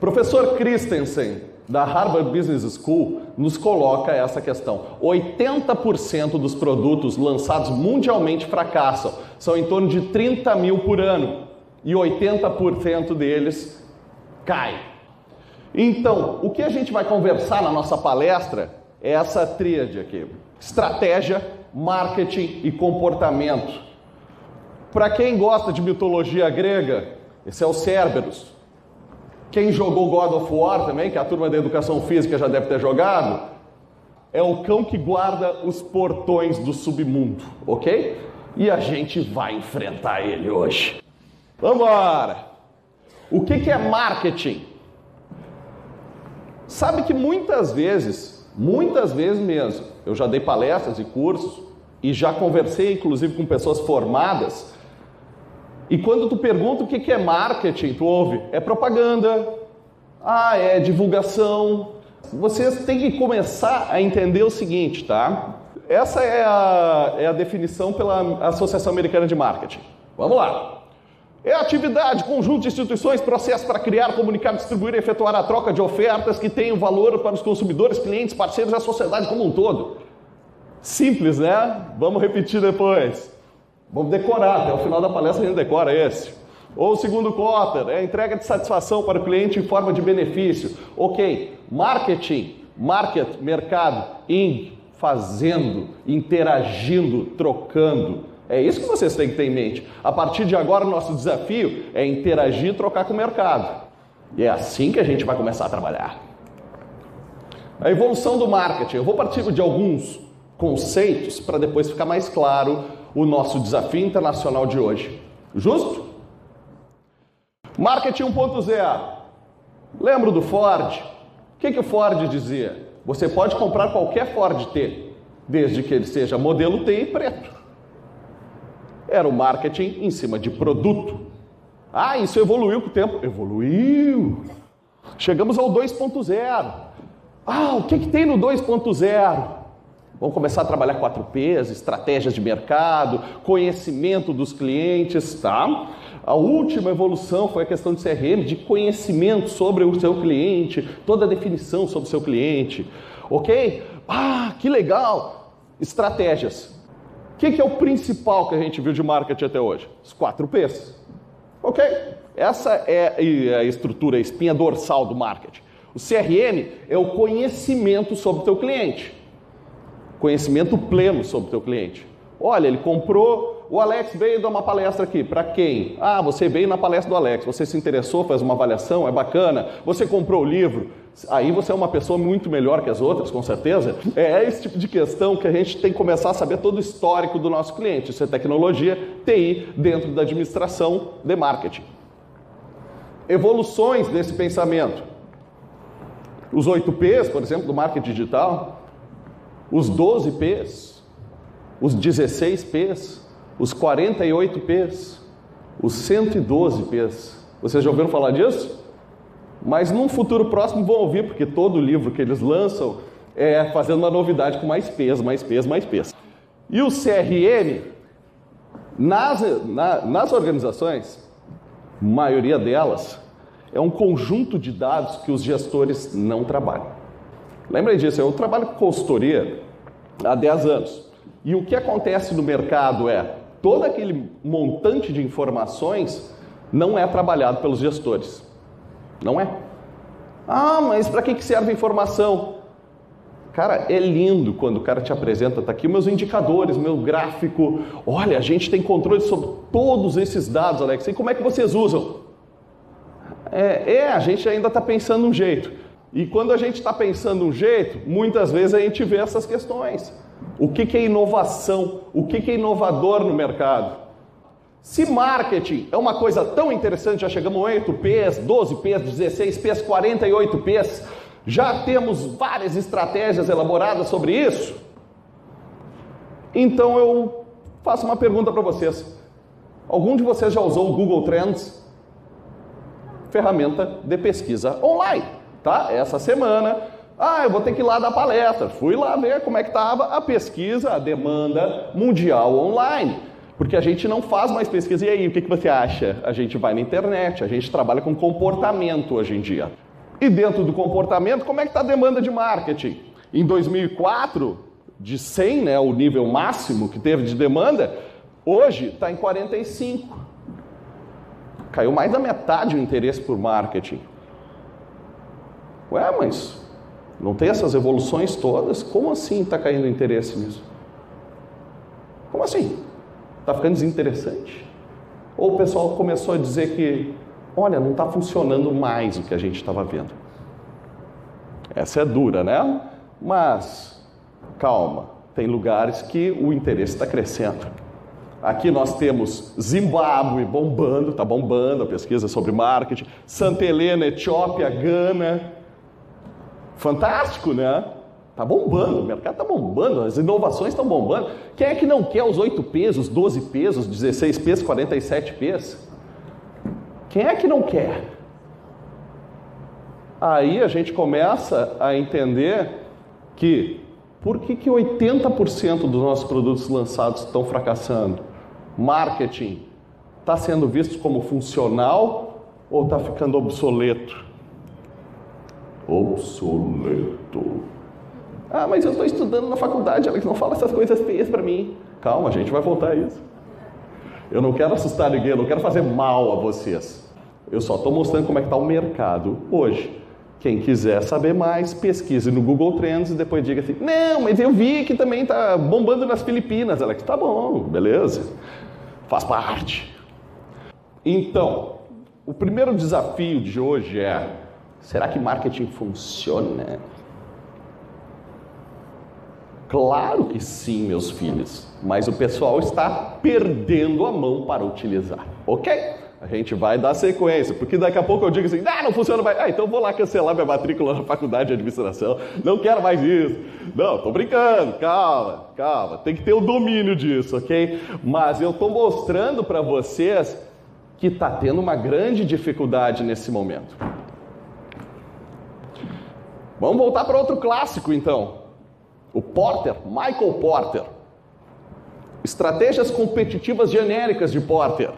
Professor Christensen, da Harvard Business School, nos coloca essa questão. 80% dos produtos lançados mundialmente fracassam. São em torno de 30 mil por ano. E 80% deles caem. Então, o que a gente vai conversar na nossa palestra é essa tríade aqui: estratégia, marketing e comportamento. Para quem gosta de mitologia grega, esse é o Cerberus. Quem jogou God of War também, que a turma da educação física já deve ter jogado, é o cão que guarda os portões do submundo, ok? E a gente vai enfrentar ele hoje. Vamos! O que, que é marketing? Sabe que muitas vezes, muitas vezes mesmo, eu já dei palestras e cursos e já conversei inclusive com pessoas formadas e quando tu pergunta o que é marketing, tu ouve, é propaganda, ah, é divulgação. Vocês têm que começar a entender o seguinte, tá? Essa é a, é a definição pela Associação Americana de Marketing. Vamos lá. É atividade, conjunto de instituições, processo para criar, comunicar, distribuir e efetuar a troca de ofertas que tenham valor para os consumidores, clientes, parceiros e a sociedade como um todo. Simples, né? Vamos repetir depois. Vamos decorar, até o final da palestra a gente decora esse. Ou o segundo quarter, é a entrega de satisfação para o cliente em forma de benefício. Ok, marketing, market, mercado, in, fazendo, interagindo, trocando. É isso que vocês têm que ter em mente. A partir de agora, o nosso desafio é interagir e trocar com o mercado. E é assim que a gente vai começar a trabalhar. A evolução do marketing. Eu vou partir de alguns conceitos para depois ficar mais claro o nosso desafio internacional de hoje. Justo? Marketing 1.0. Lembro do Ford? O que, que o Ford dizia? Você pode comprar qualquer Ford T, desde que ele seja modelo T e preto. Era o marketing em cima de produto. Ah, isso evoluiu com o tempo. Evoluiu. Chegamos ao 2.0. Ah, o que, que tem no 2.0? Vamos começar a trabalhar 4Ps, estratégias de mercado, conhecimento dos clientes, tá? A última evolução foi a questão de CRM, de conhecimento sobre o seu cliente, toda a definição sobre o seu cliente, ok? Ah, que legal! Estratégias. O que, que é o principal que a gente viu de marketing até hoje? Os 4Ps, ok? Essa é a estrutura, a espinha dorsal do marketing. O CRM é o conhecimento sobre o teu cliente conhecimento pleno sobre o teu cliente. Olha, ele comprou, o Alex veio dar uma palestra aqui. Para quem? Ah, você veio na palestra do Alex, você se interessou, fez uma avaliação, é bacana. Você comprou o livro, aí você é uma pessoa muito melhor que as outras, com certeza. É esse tipo de questão que a gente tem que começar a saber todo o histórico do nosso cliente. Isso é tecnologia, TI, dentro da administração de marketing. Evoluções desse pensamento. Os 8 P's, por exemplo, do marketing digital, os 12 P's, os 16 P's, os 48 P's, os 112 P's. Vocês já ouviram falar disso? Mas num futuro próximo vão ouvir, porque todo livro que eles lançam é fazendo uma novidade com mais P's, mais P's, mais P's. E o CRM, nas, na, nas organizações, maioria delas, é um conjunto de dados que os gestores não trabalham. Lembrem disso, eu trabalho com consultoria há 10 anos. E o que acontece no mercado é, todo aquele montante de informações não é trabalhado pelos gestores. Não é. Ah, mas para que serve informação? Cara, é lindo quando o cara te apresenta, tá aqui meus indicadores, meu gráfico. Olha, a gente tem controle sobre todos esses dados, Alex. E como é que vocês usam? É, é a gente ainda está pensando um jeito. E quando a gente está pensando um jeito, muitas vezes a gente vê essas questões. O que, que é inovação? O que, que é inovador no mercado? Se marketing é uma coisa tão interessante, já chegamos a 8Ps, 12Ps, 16Ps, 48Ps, já temos várias estratégias elaboradas sobre isso. Então eu faço uma pergunta para vocês. Algum de vocês já usou o Google Trends? Ferramenta de pesquisa online tá? Essa semana, ah, eu vou ter que ir lá dar palestra. Fui lá ver como é que estava a pesquisa, a demanda mundial online. Porque a gente não faz mais pesquisa. E aí, o que, que você acha? A gente vai na internet, a gente trabalha com comportamento hoje em dia. E dentro do comportamento, como é que está a demanda de marketing? Em 2004, de 100, né, o nível máximo que teve de demanda, hoje está em 45. Caiu mais da metade o interesse por marketing. Ué, mas não tem essas evoluções todas? Como assim está caindo o interesse nisso? Como assim? Está ficando desinteressante? Ou o pessoal começou a dizer que, olha, não está funcionando mais o que a gente estava vendo? Essa é dura, né? Mas, calma, tem lugares que o interesse está crescendo. Aqui nós temos Zimbábue bombando, está bombando a pesquisa sobre marketing, Santa Helena, Etiópia, Gana. Fantástico, né? Está bombando, o mercado está bombando, as inovações estão bombando. Quem é que não quer os 8 P's, os 12 P's, os 16 P's, 47 P's? Quem é que não quer? Aí a gente começa a entender que por que, que 80% dos nossos produtos lançados estão fracassando? Marketing está sendo visto como funcional ou está ficando obsoleto? Obsoleto. Ah, mas eu estou estudando na faculdade, Alex, não fala essas coisas feias para mim. Calma, a gente vai voltar a isso. Eu não quero assustar ninguém, eu não quero fazer mal a vocês. Eu só estou mostrando como é que está o mercado hoje. Quem quiser saber mais, pesquise no Google Trends e depois diga assim: não, mas eu vi que também está bombando nas Filipinas, Alex. Tá bom, beleza. Faz parte. Então, o primeiro desafio de hoje é: será que marketing funciona? Claro que sim, meus filhos, mas o pessoal está perdendo a mão para utilizar, ok? A gente vai dar sequência, porque daqui a pouco eu digo assim, ah, não funciona mais, ah, então vou lá cancelar minha matrícula na faculdade de administração, não quero mais isso. Não, tô brincando, calma, calma, tem que ter o domínio disso, ok? Mas eu estou mostrando para vocês que está tendo uma grande dificuldade nesse momento. Vamos voltar para outro clássico então. O Porter, Michael Porter. Estratégias competitivas genéricas de Porter.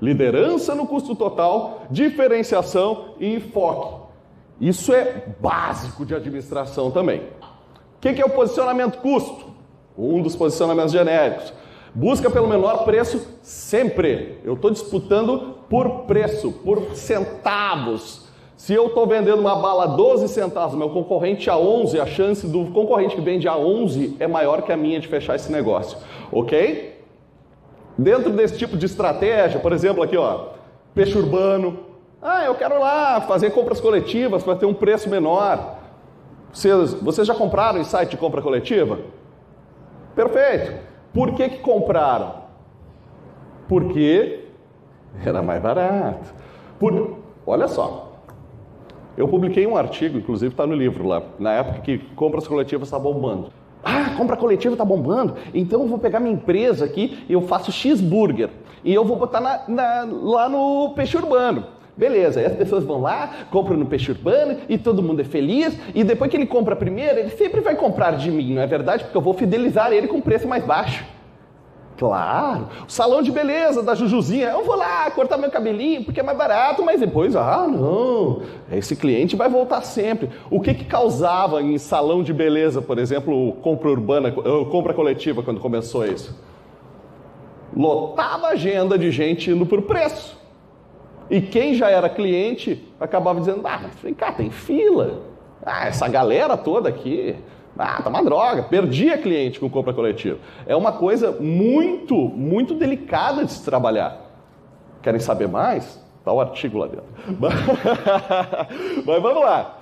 Liderança no custo total, diferenciação e enfoque. Isso é básico de administração também. O que é o posicionamento custo? Um dos posicionamentos genéricos. Busca pelo menor preço sempre. Eu estou disputando por preço, por centavos. Se eu estou vendendo uma bala a 12 centavos, meu concorrente a 11, a chance do concorrente que vende a 11 é maior que a minha de fechar esse negócio, ok? Dentro desse tipo de estratégia, por exemplo, aqui ó, peixe urbano. Ah, eu quero lá fazer compras coletivas para ter um preço menor. Vocês, vocês já compraram em site de compra coletiva? Perfeito. Por que, que compraram? Porque era mais barato. Por, olha só, eu publiquei um artigo, inclusive está no livro lá, na época que compras coletivas está bombando. Ah, compra coletiva está bombando? Então eu vou pegar minha empresa aqui e eu faço cheeseburger. E eu vou botar na, na, lá no peixe urbano. Beleza, aí as pessoas vão lá, compram no peixe urbano e todo mundo é feliz. E depois que ele compra primeiro, ele sempre vai comprar de mim, não é verdade? Porque eu vou fidelizar ele com preço mais baixo. Claro, o salão de beleza da Jujuzinha, eu vou lá cortar meu cabelinho porque é mais barato, mas depois, ah, não, esse cliente vai voltar sempre. O que que causava em salão de beleza, por exemplo, compra urbana, compra coletiva quando começou isso? Lotava a agenda de gente indo por preço. E quem já era cliente acabava dizendo: Ah, mas vem cá, tem fila. Ah, essa galera toda aqui, ah, tá uma droga, perdi a cliente com compra coletiva. É uma coisa muito, muito delicada de se trabalhar. Querem saber mais? Está o artigo lá dentro. Mas vamos lá.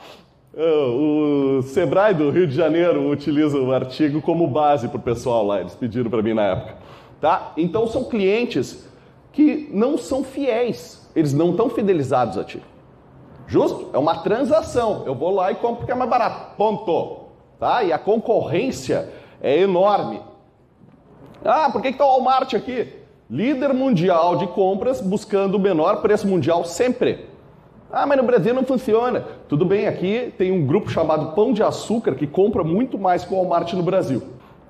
O Sebrae do Rio de Janeiro utiliza o artigo como base para o pessoal lá, eles pediram para mim na época. Tá? Então são clientes que não são fiéis, eles não estão fidelizados a ti. Justo? É uma transação. Eu vou lá e compro porque é mais barato. Ponto tá? E a concorrência é enorme. Ah, por que está o Walmart aqui? Líder mundial de compras buscando o menor preço mundial sempre. Ah, mas no Brasil não funciona. Tudo bem, aqui tem um grupo chamado Pão de Açúcar que compra muito mais que o Walmart no Brasil.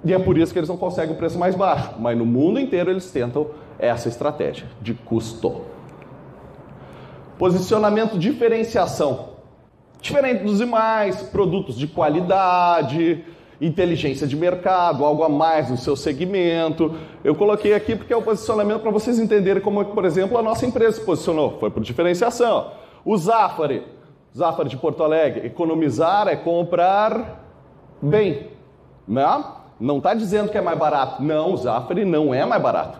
E é por isso que eles não conseguem o preço mais baixo. Mas no mundo inteiro eles tentam essa estratégia de custo. Posicionamento diferenciação. Diferente dos demais, produtos de qualidade, inteligência de mercado, algo a mais no seu segmento. Eu coloquei aqui porque é o posicionamento para vocês entenderem como, por exemplo, a nossa empresa se posicionou. Foi por diferenciação. O Zafari, Zafari de Porto Alegre, economizar é comprar bem. Né? Não está dizendo que é mais barato. Não, o Zafari não é mais barato.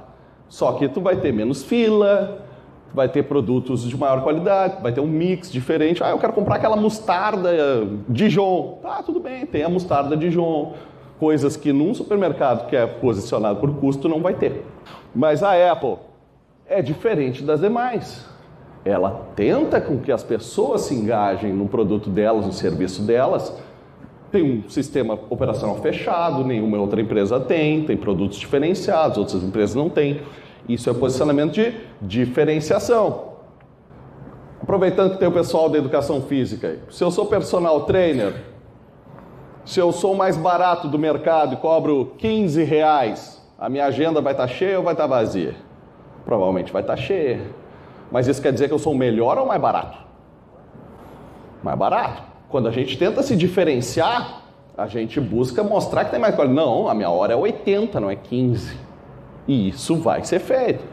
Só que tu vai ter menos fila, vai ter produtos de maior qualidade, vai ter um mix diferente. Ah, eu quero comprar aquela mostarda Dijon. Tá, tudo bem, tem a mostarda Dijon. Coisas que num supermercado que é posicionado por custo não vai ter. Mas a Apple é diferente das demais. Ela tenta com que as pessoas se engajem no produto delas, no serviço delas. Tem um sistema operacional fechado, nenhuma outra empresa tem, tem produtos diferenciados, outras empresas não têm. Isso é posicionamento de diferenciação. Aproveitando que tem o pessoal da educação física. Se eu sou personal trainer, se eu sou mais barato do mercado e cobro 15 reais, a minha agenda vai estar cheia ou vai estar vazia? Provavelmente vai estar cheia. Mas isso quer dizer que eu sou melhor ou mais barato? Mais barato. Quando a gente tenta se diferenciar, a gente busca mostrar que tem mais qualidade. Não, a minha hora é 80, não é 15. E isso vai ser feito.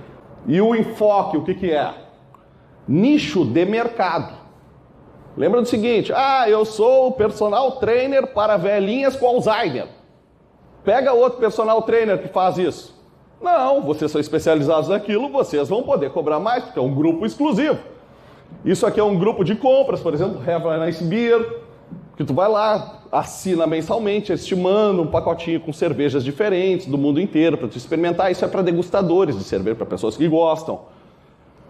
E o enfoque, o que, que é? Nicho de mercado. Lembra do seguinte: ah, eu sou personal trainer para velhinhas com Alzheimer. Pega outro personal trainer que faz isso. Não, vocês são especializados naquilo, vocês vão poder cobrar mais, porque é um grupo exclusivo. Isso aqui é um grupo de compras, por exemplo, Have a Nice Beer, que tu vai lá, assina mensalmente, estimando um pacotinho com cervejas diferentes do mundo inteiro para tu experimentar. Isso é para degustadores de cerveja, para pessoas que gostam.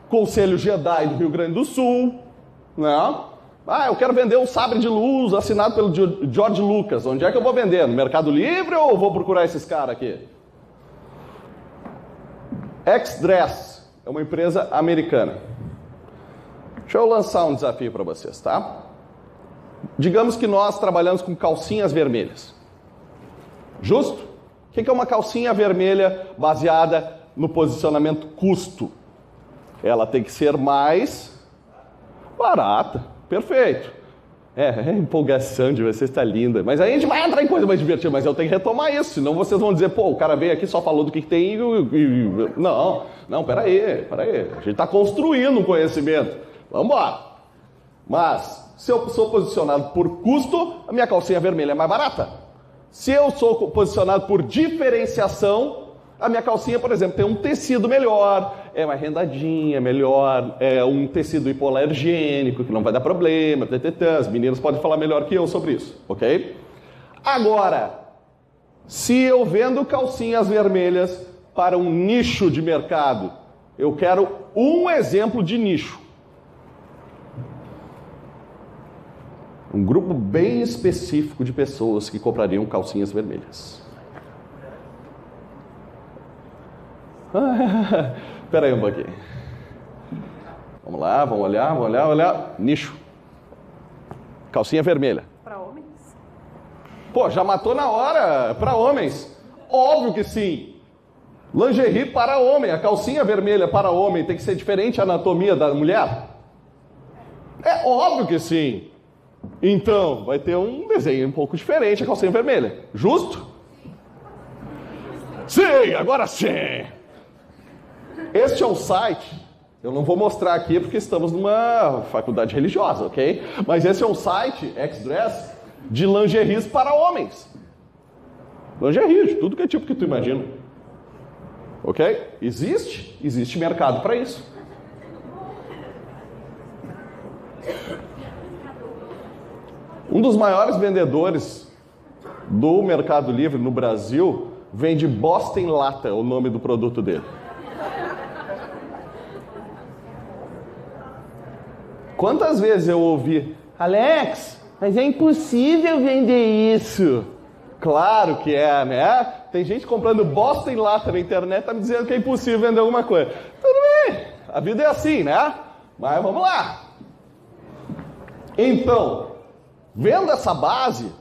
Conselho Jedi do Rio Grande do Sul, né? Ah, eu quero vender um sabre de luz assinado pelo George Lucas. Onde é que eu vou vender? No Mercado Livre ou vou procurar esses caras aqui? X-Dress é uma empresa americana. Deixa eu lançar um desafio para vocês, tá? Digamos que nós trabalhamos com calcinhas vermelhas. Justo? O que é uma calcinha vermelha baseada no posicionamento custo? Ela tem que ser mais barata. Perfeito. É, é empolgação de vocês está linda. Mas aí a gente vai entrar em coisa mais divertida, mas eu tenho que retomar isso, senão vocês vão dizer, pô, o cara veio aqui só falou do que, que tem e, e, Não, não, peraí, peraí. A gente está construindo um conhecimento. Vamos embora. Mas se eu sou posicionado por custo, a minha calcinha vermelha é mais barata. Se eu sou posicionado por diferenciação, a minha calcinha, por exemplo, tem um tecido melhor, é mais rendadinha, melhor, é um tecido hipoalergênico, que não vai dar problema, ttt. as meninas podem falar melhor que eu sobre isso, ok? Agora, se eu vendo calcinhas vermelhas para um nicho de mercado, eu quero um exemplo de nicho. Um grupo bem específico de pessoas que comprariam calcinhas vermelhas. Espera aí um pouquinho. Vamos lá, vamos olhar, vamos olhar, olhar. Nicho. Calcinha vermelha. Para homens? Pô, já matou na hora. Para homens. Óbvio que sim. Lingerie para homem. A calcinha vermelha para homem tem que ser diferente a anatomia da mulher? É óbvio que sim. Então, vai ter um desenho um pouco diferente, a calcinha vermelha. Justo? Sim, agora sim! Este é o site. Eu não vou mostrar aqui porque estamos numa faculdade religiosa, ok? Mas esse é um site, X-Dress, de lingeries para homens. Lingerie, de tudo que é tipo que tu imagina. Ok? Existe? Existe mercado para isso. Dos maiores vendedores do Mercado Livre no Brasil vende Boston Lata, o nome do produto dele. Quantas vezes eu ouvi, Alex, mas é impossível vender isso. Claro que é, né? Tem gente comprando Boston Lata na internet, tá me dizendo que é impossível vender alguma coisa. Tudo bem, a vida é assim, né? Mas vamos lá. Então, Vendo essa base,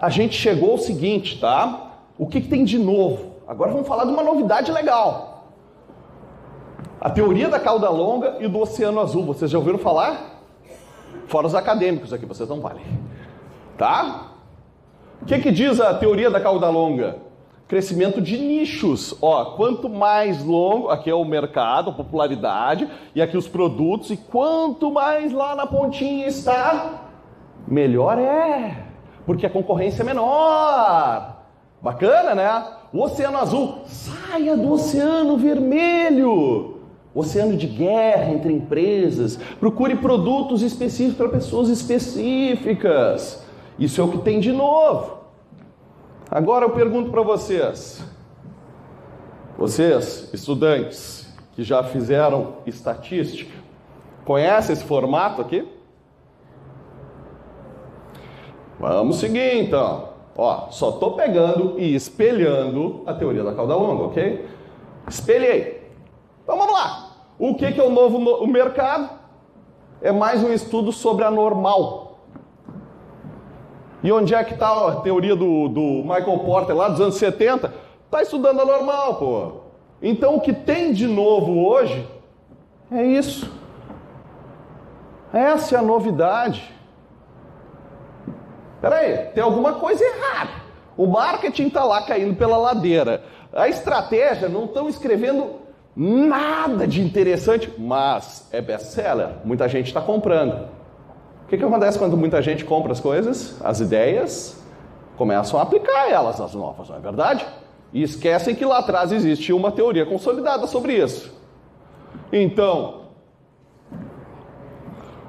a gente chegou ao seguinte, tá? O que, que tem de novo? Agora vamos falar de uma novidade legal. A teoria da cauda longa e do oceano azul. Vocês já ouviram falar? Fora os acadêmicos aqui, vocês não valem. Tá? O que, que diz a teoria da cauda longa? Crescimento de nichos. Ó, quanto mais longo, aqui é o mercado, a popularidade, e aqui os produtos, e quanto mais lá na pontinha está, melhor é. Porque a concorrência é menor. Bacana, né? O oceano azul, saia do oceano vermelho. Oceano de guerra entre empresas. Procure produtos específicos para pessoas específicas. Isso é o que tem de novo. Agora eu pergunto para vocês, vocês, estudantes que já fizeram estatística, conhecem esse formato aqui? Vamos seguir então. Ó, só estou pegando e espelhando a teoria da cauda longa, ok? Espelhei. Então vamos lá. O que, que é o novo no o mercado? É mais um estudo sobre a normal. E onde é que está a teoria do, do Michael Porter lá dos anos 70? Está estudando a normal, pô. Então o que tem de novo hoje é isso. Essa é a novidade. Peraí, tem alguma coisa errada. O marketing está lá caindo pela ladeira. A estratégia não estão escrevendo nada de interessante, mas é best-seller. Muita gente está comprando. O que, que acontece quando muita gente compra as coisas? As ideias começam a aplicar elas, as novas, não é verdade? E esquecem que lá atrás existe uma teoria consolidada sobre isso. Então,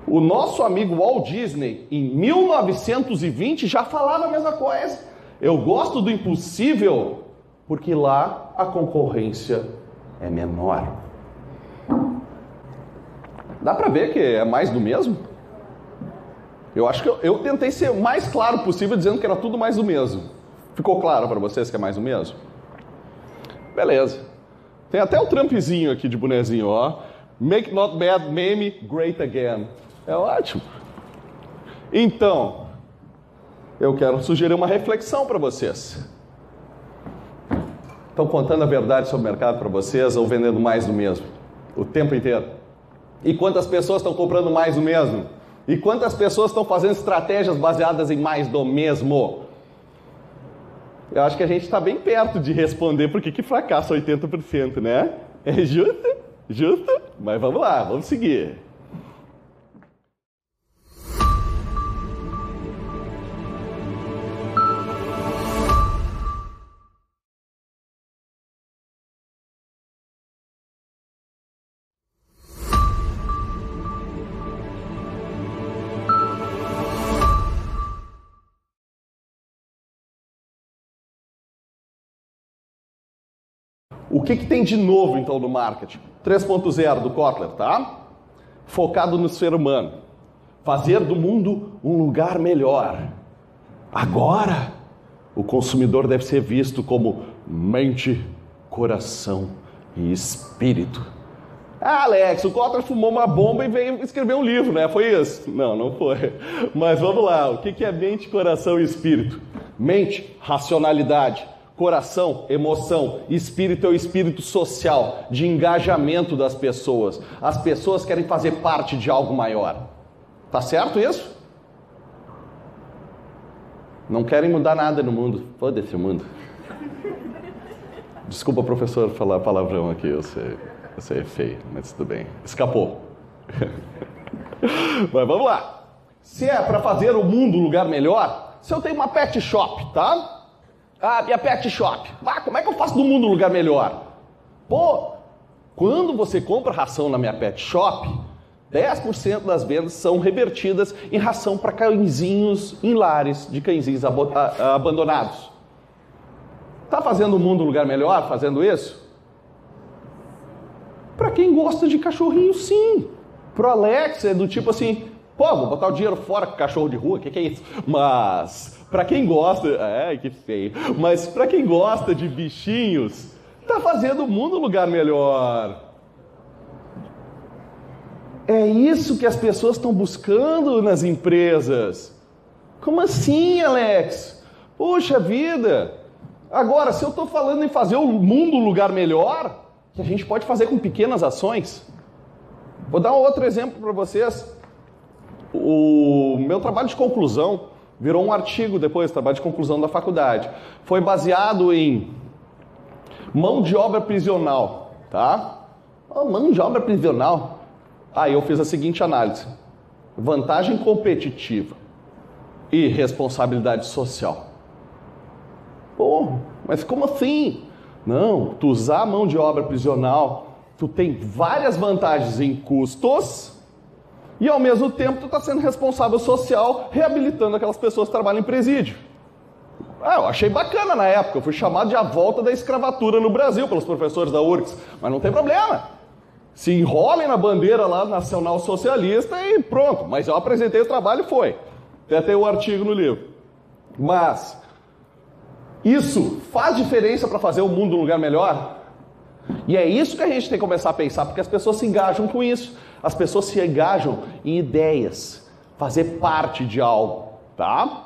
o nosso amigo Walt Disney, em 1920, já falava a mesma coisa. Eu gosto do impossível porque lá a concorrência é menor. Dá para ver que é mais do mesmo? Eu acho que eu, eu, tentei ser o mais claro possível dizendo que era tudo mais do mesmo. Ficou claro para vocês que é mais do mesmo? Beleza. Tem até o Trumpzinho aqui de bonezinho, ó. Make not bad meme great again. É ótimo. Então, eu quero sugerir uma reflexão para vocês. Estão contando a verdade sobre o mercado para vocês ou vendendo mais do mesmo? O tempo inteiro. E quantas pessoas estão comprando mais do mesmo? E quantas pessoas estão fazendo estratégias baseadas em mais do mesmo? Eu acho que a gente está bem perto de responder por que, fracassa 80%, né? É justo? Justo? Mas vamos lá, vamos seguir. Que, que tem de novo então no marketing? 3.0 do Kotler, tá? Focado no ser humano. Fazer do mundo um lugar melhor. Agora, o consumidor deve ser visto como mente, coração e espírito. Ah, Alex, o Kotler fumou uma bomba e veio escrever um livro, né? Foi isso? Não, não foi. Mas vamos lá. O que é mente, coração e espírito? Mente, racionalidade coração, emoção, espírito é o espírito social, de engajamento das pessoas. As pessoas querem fazer parte de algo maior. Tá certo isso? Não querem mudar nada no mundo. Foda-se o mundo. Desculpa, professor, falar palavrão aqui, eu sei, eu sei, é feio, mas tudo bem. Escapou. mas vamos lá. Se é para fazer o mundo um lugar melhor, se eu tenho uma pet shop, tá? Ah, minha pet shop. Ah, como é que eu faço do mundo um lugar melhor? Pô, quando você compra ração na minha pet shop, 10% das vendas são revertidas em ração para cãezinhos em lares de cãezinhos abandonados. Tá fazendo o mundo um lugar melhor fazendo isso? Para quem gosta de cachorrinho, sim. Pro Alex é do tipo assim, pô, vou botar o dinheiro fora com cachorro de rua, o que, que é isso? Mas para quem gosta, é que feio, mas para quem gosta de bichinhos, tá fazendo o mundo um lugar melhor. É isso que as pessoas estão buscando nas empresas. Como assim, Alex? Puxa vida! Agora, se eu estou falando em fazer o mundo um lugar melhor, que a gente pode fazer com pequenas ações. Vou dar um outro exemplo para vocês. o meu trabalho de conclusão virou um artigo depois, trabalho de conclusão da faculdade. Foi baseado em mão de obra prisional, tá? Oh, mão de obra prisional. Aí eu fiz a seguinte análise: vantagem competitiva e responsabilidade social. Pô, mas como assim? Não, tu usar a mão de obra prisional, tu tem várias vantagens em custos e ao mesmo tempo tu está sendo responsável social reabilitando aquelas pessoas que trabalham em presídio. Ah, eu achei bacana na época, eu fui chamado de a volta da escravatura no Brasil pelos professores da URGS, mas não tem problema. Se enrolem na bandeira lá nacional socialista e pronto. Mas eu apresentei o trabalho e foi. Até tem o artigo no livro. Mas isso faz diferença para fazer o mundo um lugar melhor? E é isso que a gente tem que começar a pensar, porque as pessoas se engajam com isso. As pessoas se engajam em ideias, fazer parte de algo, tá?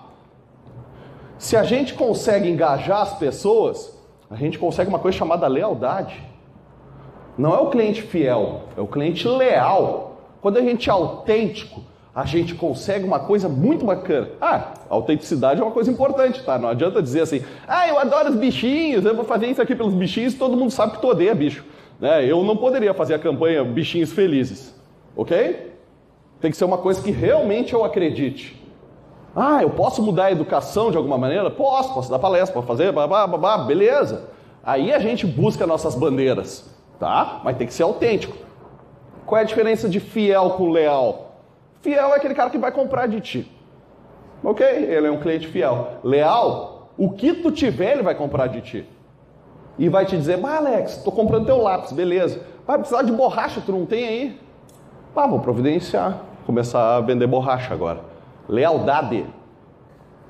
Se a gente consegue engajar as pessoas, a gente consegue uma coisa chamada lealdade. Não é o cliente fiel, é o cliente leal. Quando a gente é autêntico, a gente consegue uma coisa muito bacana. Ah, autenticidade é uma coisa importante, tá? Não adianta dizer assim, ah, eu adoro os bichinhos, eu vou fazer isso aqui pelos bichinhos, todo mundo sabe que tu odeia bicho. Né? Eu não poderia fazer a campanha Bichinhos Felizes, ok? Tem que ser uma coisa que realmente eu acredite. Ah, eu posso mudar a educação de alguma maneira? Posso, posso dar palestra, posso fazer, babá, babá, beleza. Aí a gente busca nossas bandeiras, tá? Mas tem que ser autêntico. Qual é a diferença de fiel com leal? Fiel é aquele cara que vai comprar de ti. Ok? Ele é um cliente fiel. Leal, o que tu tiver, ele vai comprar de ti. E vai te dizer, mas Alex, tô comprando teu lápis, beleza. Vai precisar de borracha, tu não tem aí? Ah, vou providenciar. Começar a vender borracha agora. Lealdade.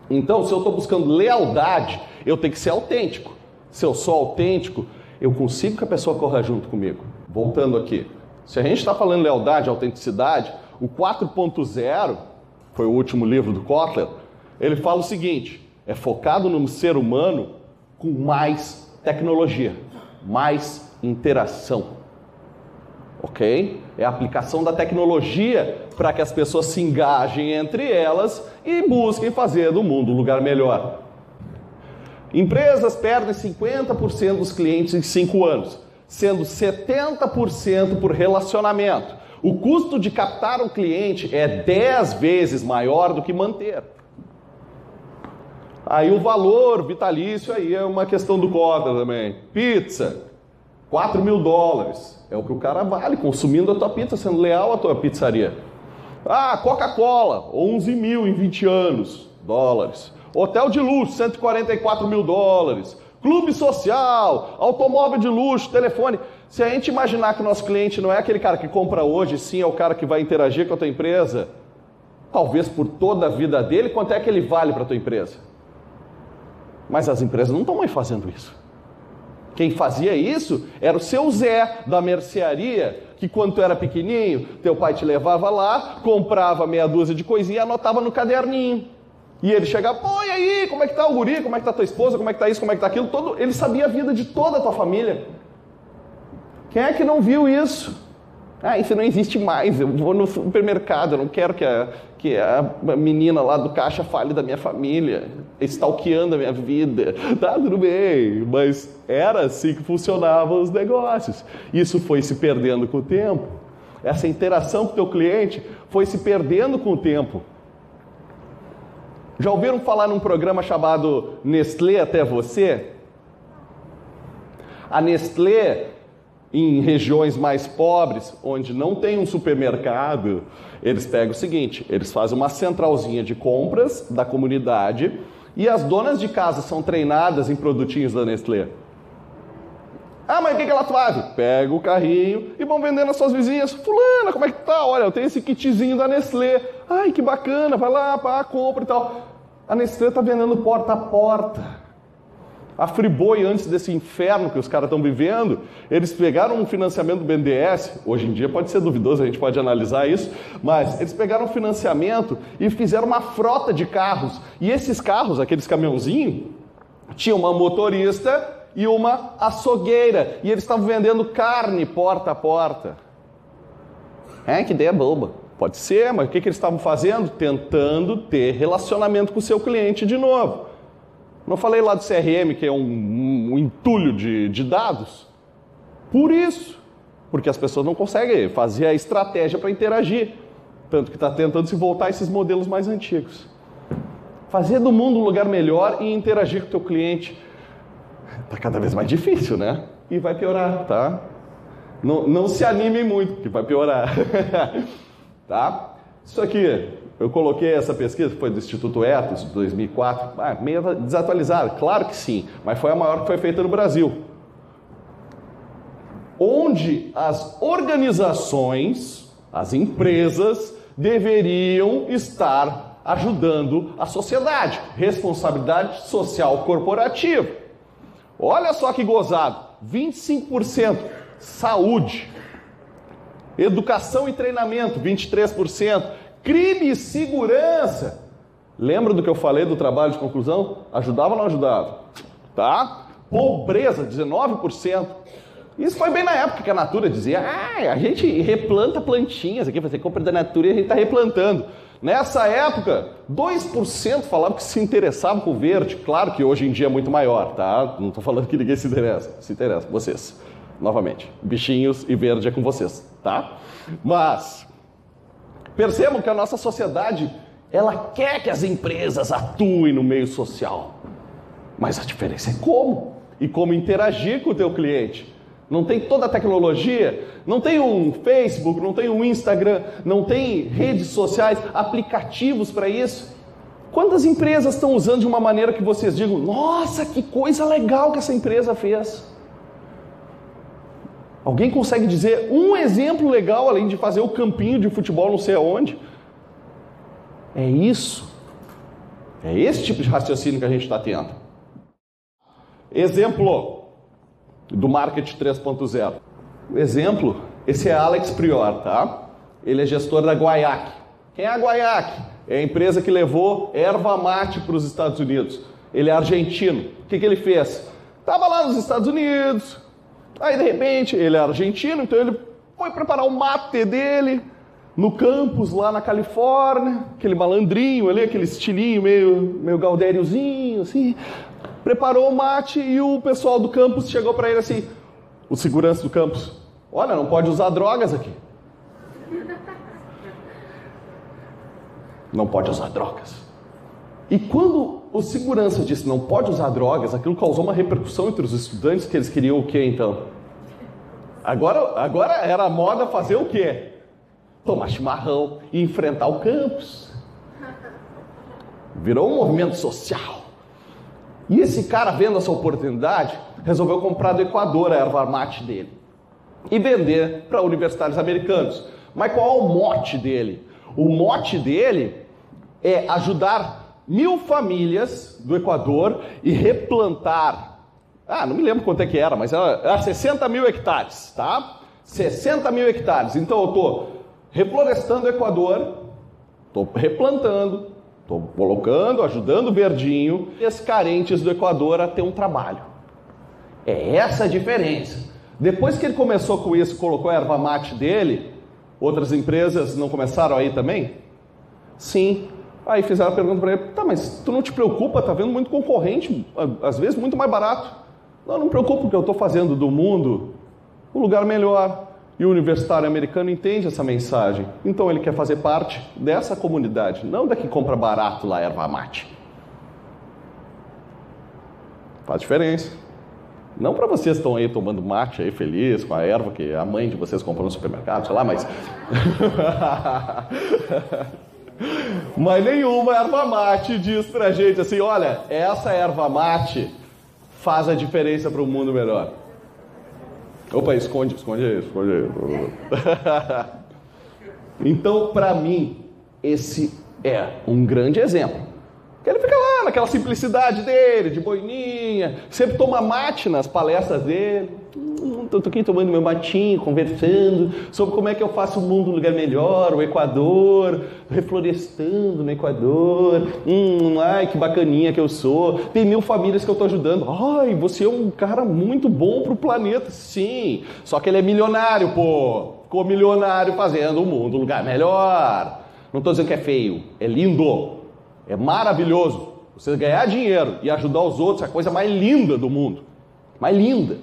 Então, se eu estou buscando lealdade, eu tenho que ser autêntico. Se eu sou autêntico, eu consigo que a pessoa corra junto comigo. Voltando aqui. Se a gente está falando lealdade, autenticidade, o 4.0, foi o último livro do Kotler, ele fala o seguinte: é focado no ser humano com mais tecnologia, mais interação. Ok? É a aplicação da tecnologia para que as pessoas se engajem entre elas e busquem fazer do mundo um lugar melhor. Empresas perdem 50% dos clientes em 5 anos, sendo 70% por relacionamento. O custo de captar um cliente é 10 vezes maior do que manter. Aí o valor vitalício aí é uma questão do cota também. Pizza, 4 mil dólares. É o que o cara vale consumindo a tua pizza, sendo leal à tua pizzaria. Ah, Coca-Cola, 11 mil em 20 anos, dólares. Hotel de luxo, 144 mil dólares. Clube social, automóvel de luxo, telefone. Se a gente imaginar que o nosso cliente não é aquele cara que compra hoje, sim é o cara que vai interagir com a tua empresa, talvez por toda a vida dele, quanto é que ele vale para a tua empresa? Mas as empresas não estão mais fazendo isso. Quem fazia isso era o seu Zé da mercearia, que quando tu era pequenininho, teu pai te levava lá, comprava meia dúzia de coisinha e anotava no caderninho. E ele chegava, pô, e aí, como é que tá o guri, como é que tá tua esposa, como é que tá isso, como é que tá aquilo, todo, ele sabia a vida de toda a tua família. Quem é que não viu isso? Ah, isso não existe mais. Eu vou no supermercado, eu não quero que a, que a menina lá do caixa fale da minha família, stalkeando a minha vida. Tá, tudo bem, mas era assim que funcionavam os negócios. Isso foi se perdendo com o tempo. Essa interação com o teu cliente foi se perdendo com o tempo. Já ouviram falar num programa chamado Nestlé até você? A Nestlé em regiões mais pobres, onde não tem um supermercado, eles pegam o seguinte: eles fazem uma centralzinha de compras da comunidade e as donas de casa são treinadas em produtinhos da Nestlé. Ah, mas o que, que elas fazem? Pega o carrinho e vão vendendo às suas vizinhas. Fulana, como é que tá? Olha, eu tenho esse kitzinho da Nestlé. Ai, que bacana, vai lá, pá, compra e tal. A Nestlé está vendendo porta a porta a Friboi, antes desse inferno que os caras estão vivendo, eles pegaram um financiamento do BNDES, hoje em dia pode ser duvidoso, a gente pode analisar isso, mas eles pegaram um financiamento e fizeram uma frota de carros. E esses carros, aqueles caminhãozinhos, tinham uma motorista e uma açougueira. E eles estavam vendendo carne porta a porta. É, que ideia boba. Pode ser, mas o que, que eles estavam fazendo? Tentando ter relacionamento com o seu cliente de novo. Não falei lá do CRM, que é um, um, um entulho de, de dados? Por isso. Porque as pessoas não conseguem fazer a estratégia para interagir. Tanto que está tentando se voltar a esses modelos mais antigos. Fazer do mundo um lugar melhor e interagir com o teu cliente. Está cada vez mais difícil, né? E vai piorar, tá? Não, não se animem muito, que vai piorar. tá? Isso aqui, eu coloquei essa pesquisa, foi do Instituto Etos, de 2004, ah, meio desatualizada, claro que sim, mas foi a maior que foi feita no Brasil. Onde as organizações, as empresas, deveriam estar ajudando a sociedade. Responsabilidade social corporativa. Olha só que gozado: 25%. Saúde. Educação e treinamento, 23%. Crime e segurança. Lembra do que eu falei do trabalho de conclusão? Ajudava ou não ajudava? Tá? Pobreza, 19%. Isso foi bem na época que a Natura dizia: ah, a gente replanta plantinhas aqui, você compra da Natura e a gente está replantando. Nessa época, 2% falavam que se interessavam com o verde. Claro que hoje em dia é muito maior, tá? Não estou falando que ninguém se interessa. Se interessa, vocês. Novamente, bichinhos e verde é com vocês, tá? Mas percebam que a nossa sociedade, ela quer que as empresas atuem no meio social. Mas a diferença é como e como interagir com o teu cliente. Não tem toda a tecnologia, não tem um Facebook, não tem um Instagram, não tem redes sociais, aplicativos para isso. Quantas empresas estão usando de uma maneira que vocês digam: "Nossa, que coisa legal que essa empresa fez"? Alguém consegue dizer um exemplo legal além de fazer o campinho de futebol não sei aonde? É isso. É esse tipo de raciocínio que a gente está tendo. Exemplo do marketing 3.0. Exemplo, esse é Alex Prior, tá? Ele é gestor da Guaiac. Quem é a Guaiac? É a empresa que levou erva mate para os Estados Unidos. Ele é argentino. O que, que ele fez? Estava lá nos Estados Unidos, Aí de repente, ele é argentino, então ele foi preparar o mate dele no campus lá na Califórnia, aquele malandrinho ali, aquele estilinho meio, meio gaudériozinho, assim. Preparou o mate e o pessoal do campus chegou para ele assim, o segurança do campus, olha, não pode usar drogas aqui. Não pode usar drogas. E quando o segurança disse não pode usar drogas, aquilo causou uma repercussão entre os estudantes que eles queriam o que então? Agora, agora era a moda fazer o quê? Tomar chimarrão e enfrentar o campus. Virou um movimento social. E esse cara, vendo essa oportunidade, resolveu comprar do Equador a erva mate dele e vender para universitários americanos. Mas qual é o mote dele? O mote dele é ajudar mil famílias do Equador e replantar. Ah, não me lembro quanto é que era, mas era, era 60 mil hectares, tá? 60 mil hectares. Então eu estou reflorestando o Equador, estou replantando, estou colocando, ajudando o verdinho e as carentes do Equador a ter um trabalho. É essa a diferença. Depois que ele começou com isso, colocou a erva mate dele, outras empresas não começaram aí também? Sim, Aí fizeram a pergunta para ele: tá, mas tu não te preocupa? Tá vendo muito concorrente, às vezes muito mais barato. Não, não me preocupo, porque eu estou fazendo do mundo um lugar melhor. E o universitário americano entende essa mensagem. Então ele quer fazer parte dessa comunidade, não da que compra barato lá erva mate. Faz diferença. Não para vocês que estão aí tomando mate aí feliz com a erva que a mãe de vocês comprou no supermercado, sei lá, mas Mas nenhuma erva mate diz pra gente assim: olha, essa erva mate faz a diferença para um mundo melhor. Opa, esconde, esconde aí, esconde aí. então, para mim, esse é um grande exemplo. Ele fica lá naquela simplicidade dele, de boininha, sempre toma mate nas palestras dele. Estou aqui tomando meu matinho, conversando sobre como é que eu faço o mundo um lugar melhor, o Equador, reflorestando no Equador. Hum, ai, que bacaninha que eu sou. Tem mil famílias que eu estou ajudando. Ai, você é um cara muito bom para o planeta. Sim, só que ele é milionário, pô. ficou milionário fazendo o mundo um lugar melhor. Não estou dizendo que é feio, é lindo, é maravilhoso. Você ganhar dinheiro e ajudar os outros é a coisa mais linda do mundo. Mais linda.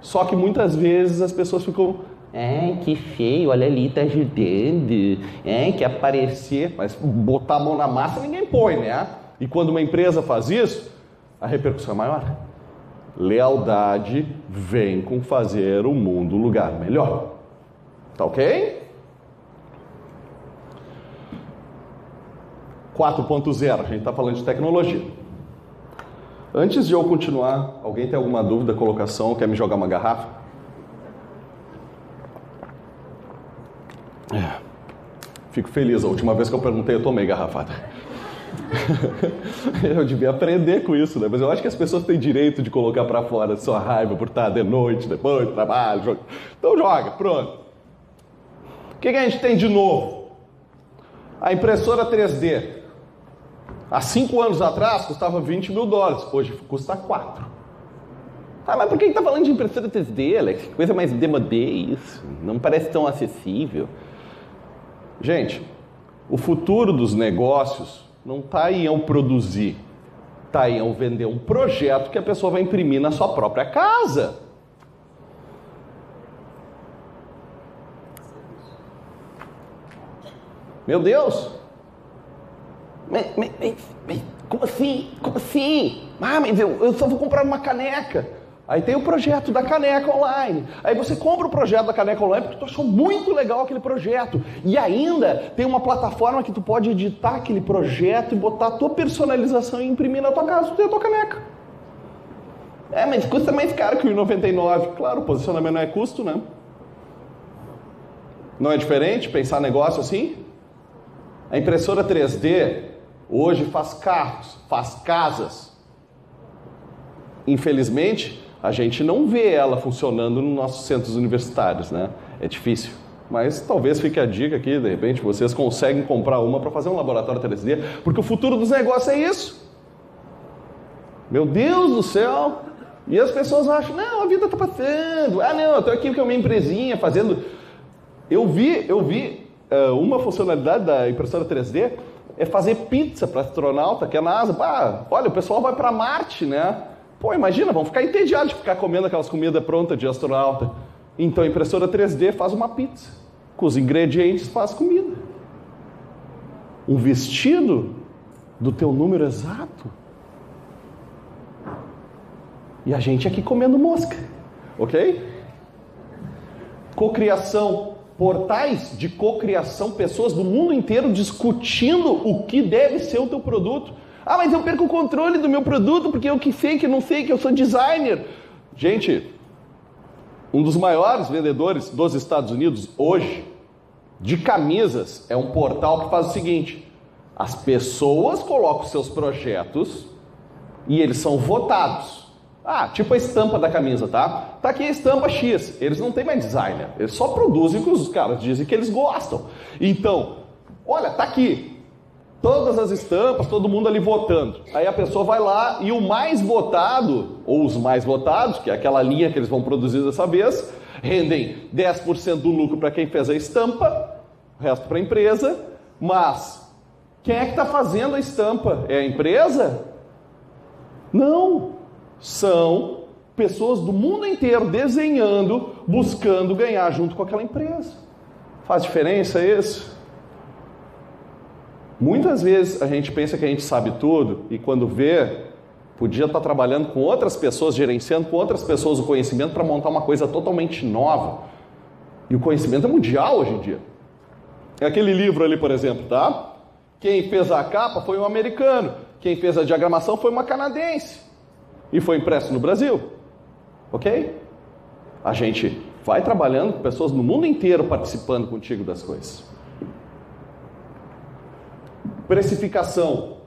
Só que muitas vezes as pessoas ficam, é, que feio, olha ali, tá ajudando, é, que aparecer, mas botar a mão na massa ninguém põe, né? E quando uma empresa faz isso, a repercussão é maior. Lealdade vem com fazer o mundo lugar melhor. Tá ok? 4.0, a gente está falando de tecnologia. Antes de eu continuar, alguém tem alguma dúvida, colocação, quer me jogar uma garrafa? É. Fico feliz, a última vez que eu perguntei eu tomei garrafada. eu devia aprender com isso, né? Mas eu acho que as pessoas têm direito de colocar para fora sua raiva por estar de noite, depois do trabalho. Joga. Então joga, pronto. O que, que a gente tem de novo? A impressora 3D. Há cinco anos atrás custava 20 mil dólares, hoje custa 4. Ah, mas por que está falando de impressora 3D, Alex? Que coisa mais demodé isso. Não parece tão acessível. Gente, o futuro dos negócios não está em eu produzir, está em eu vender um projeto que a pessoa vai imprimir na sua própria casa. Meu Deus! Mas, mas, mas, como assim? Como assim? Ah, mas eu, eu só vou comprar uma caneca. Aí tem o projeto da caneca online. Aí você compra o projeto da caneca online porque tu achou muito legal aquele projeto. E ainda tem uma plataforma que tu pode editar aquele projeto e botar a tua personalização e imprimir na tua casa, tu tem a tua caneca. É, mas custa mais caro que o 99. Claro, posicionamento não é custo, né? Não é diferente pensar negócio assim? A impressora 3D hoje faz carros, faz casas. Infelizmente, a gente não vê ela funcionando nos nossos centros universitários, né? É difícil. Mas talvez fique a dica aqui, de repente vocês conseguem comprar uma para fazer um laboratório 3D, porque o futuro dos negócios é isso. Meu Deus do céu! E as pessoas acham, não, a vida está passando. Ah, não, eu estou aqui com a minha empresinha fazendo. Eu vi, eu vi uh, uma funcionalidade da impressora 3D é fazer pizza para astronauta, que é a NASA. Ah, olha, o pessoal vai para Marte, né? Pô, imagina, vão ficar entediados de ficar comendo aquelas comidas prontas de astronauta. Então a impressora 3D faz uma pizza. Com os ingredientes faz comida. Um vestido do teu número exato. E a gente aqui comendo mosca. Ok? Cocriação. Portais de cocriação, pessoas do mundo inteiro discutindo o que deve ser o teu produto. Ah, mas eu perco o controle do meu produto porque eu que sei, que não sei, que eu sou designer. Gente, um dos maiores vendedores dos Estados Unidos hoje de camisas é um portal que faz o seguinte: as pessoas colocam seus projetos e eles são votados. Ah, tipo a estampa da camisa, tá? Tá aqui a estampa X. Eles não têm mais designer, eles só produzem o que os caras dizem que eles gostam. Então, olha, tá aqui todas as estampas, todo mundo ali votando. Aí a pessoa vai lá e o mais votado, ou os mais votados, que é aquela linha que eles vão produzir dessa vez, rendem 10% do lucro para quem fez a estampa, o resto para a empresa, mas quem é que está fazendo a estampa? É a empresa? Não, são pessoas do mundo inteiro desenhando, buscando ganhar junto com aquela empresa. Faz diferença isso? Muitas vezes a gente pensa que a gente sabe tudo e quando vê, podia estar trabalhando com outras pessoas, gerenciando com outras pessoas o conhecimento para montar uma coisa totalmente nova. E o conhecimento é mundial hoje em dia. É aquele livro ali, por exemplo, tá? Quem fez a capa foi um americano, quem fez a diagramação foi uma canadense e foi impresso no Brasil. Ok? A gente vai trabalhando com pessoas no mundo inteiro participando contigo das coisas. Precificação.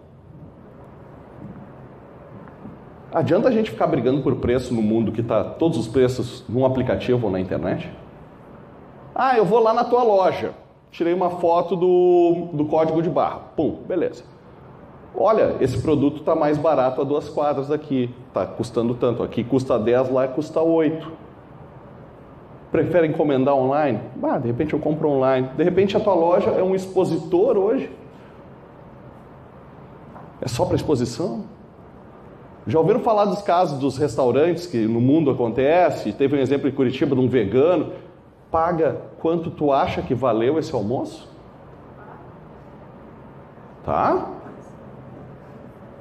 Adianta a gente ficar brigando por preço no mundo que está todos os preços num aplicativo ou na internet? Ah, eu vou lá na tua loja, tirei uma foto do, do código de barra. Pum, beleza. Olha, esse produto está mais barato a duas quadras daqui, está custando tanto. Aqui custa 10, lá custa 8. prefere encomendar online? De repente eu compro online. De repente a tua loja é um expositor hoje. É só para exposição? Já ouviram falar dos casos dos restaurantes que no mundo acontece? Teve um exemplo em Curitiba de um vegano. Paga quanto tu acha que valeu esse almoço? Tá?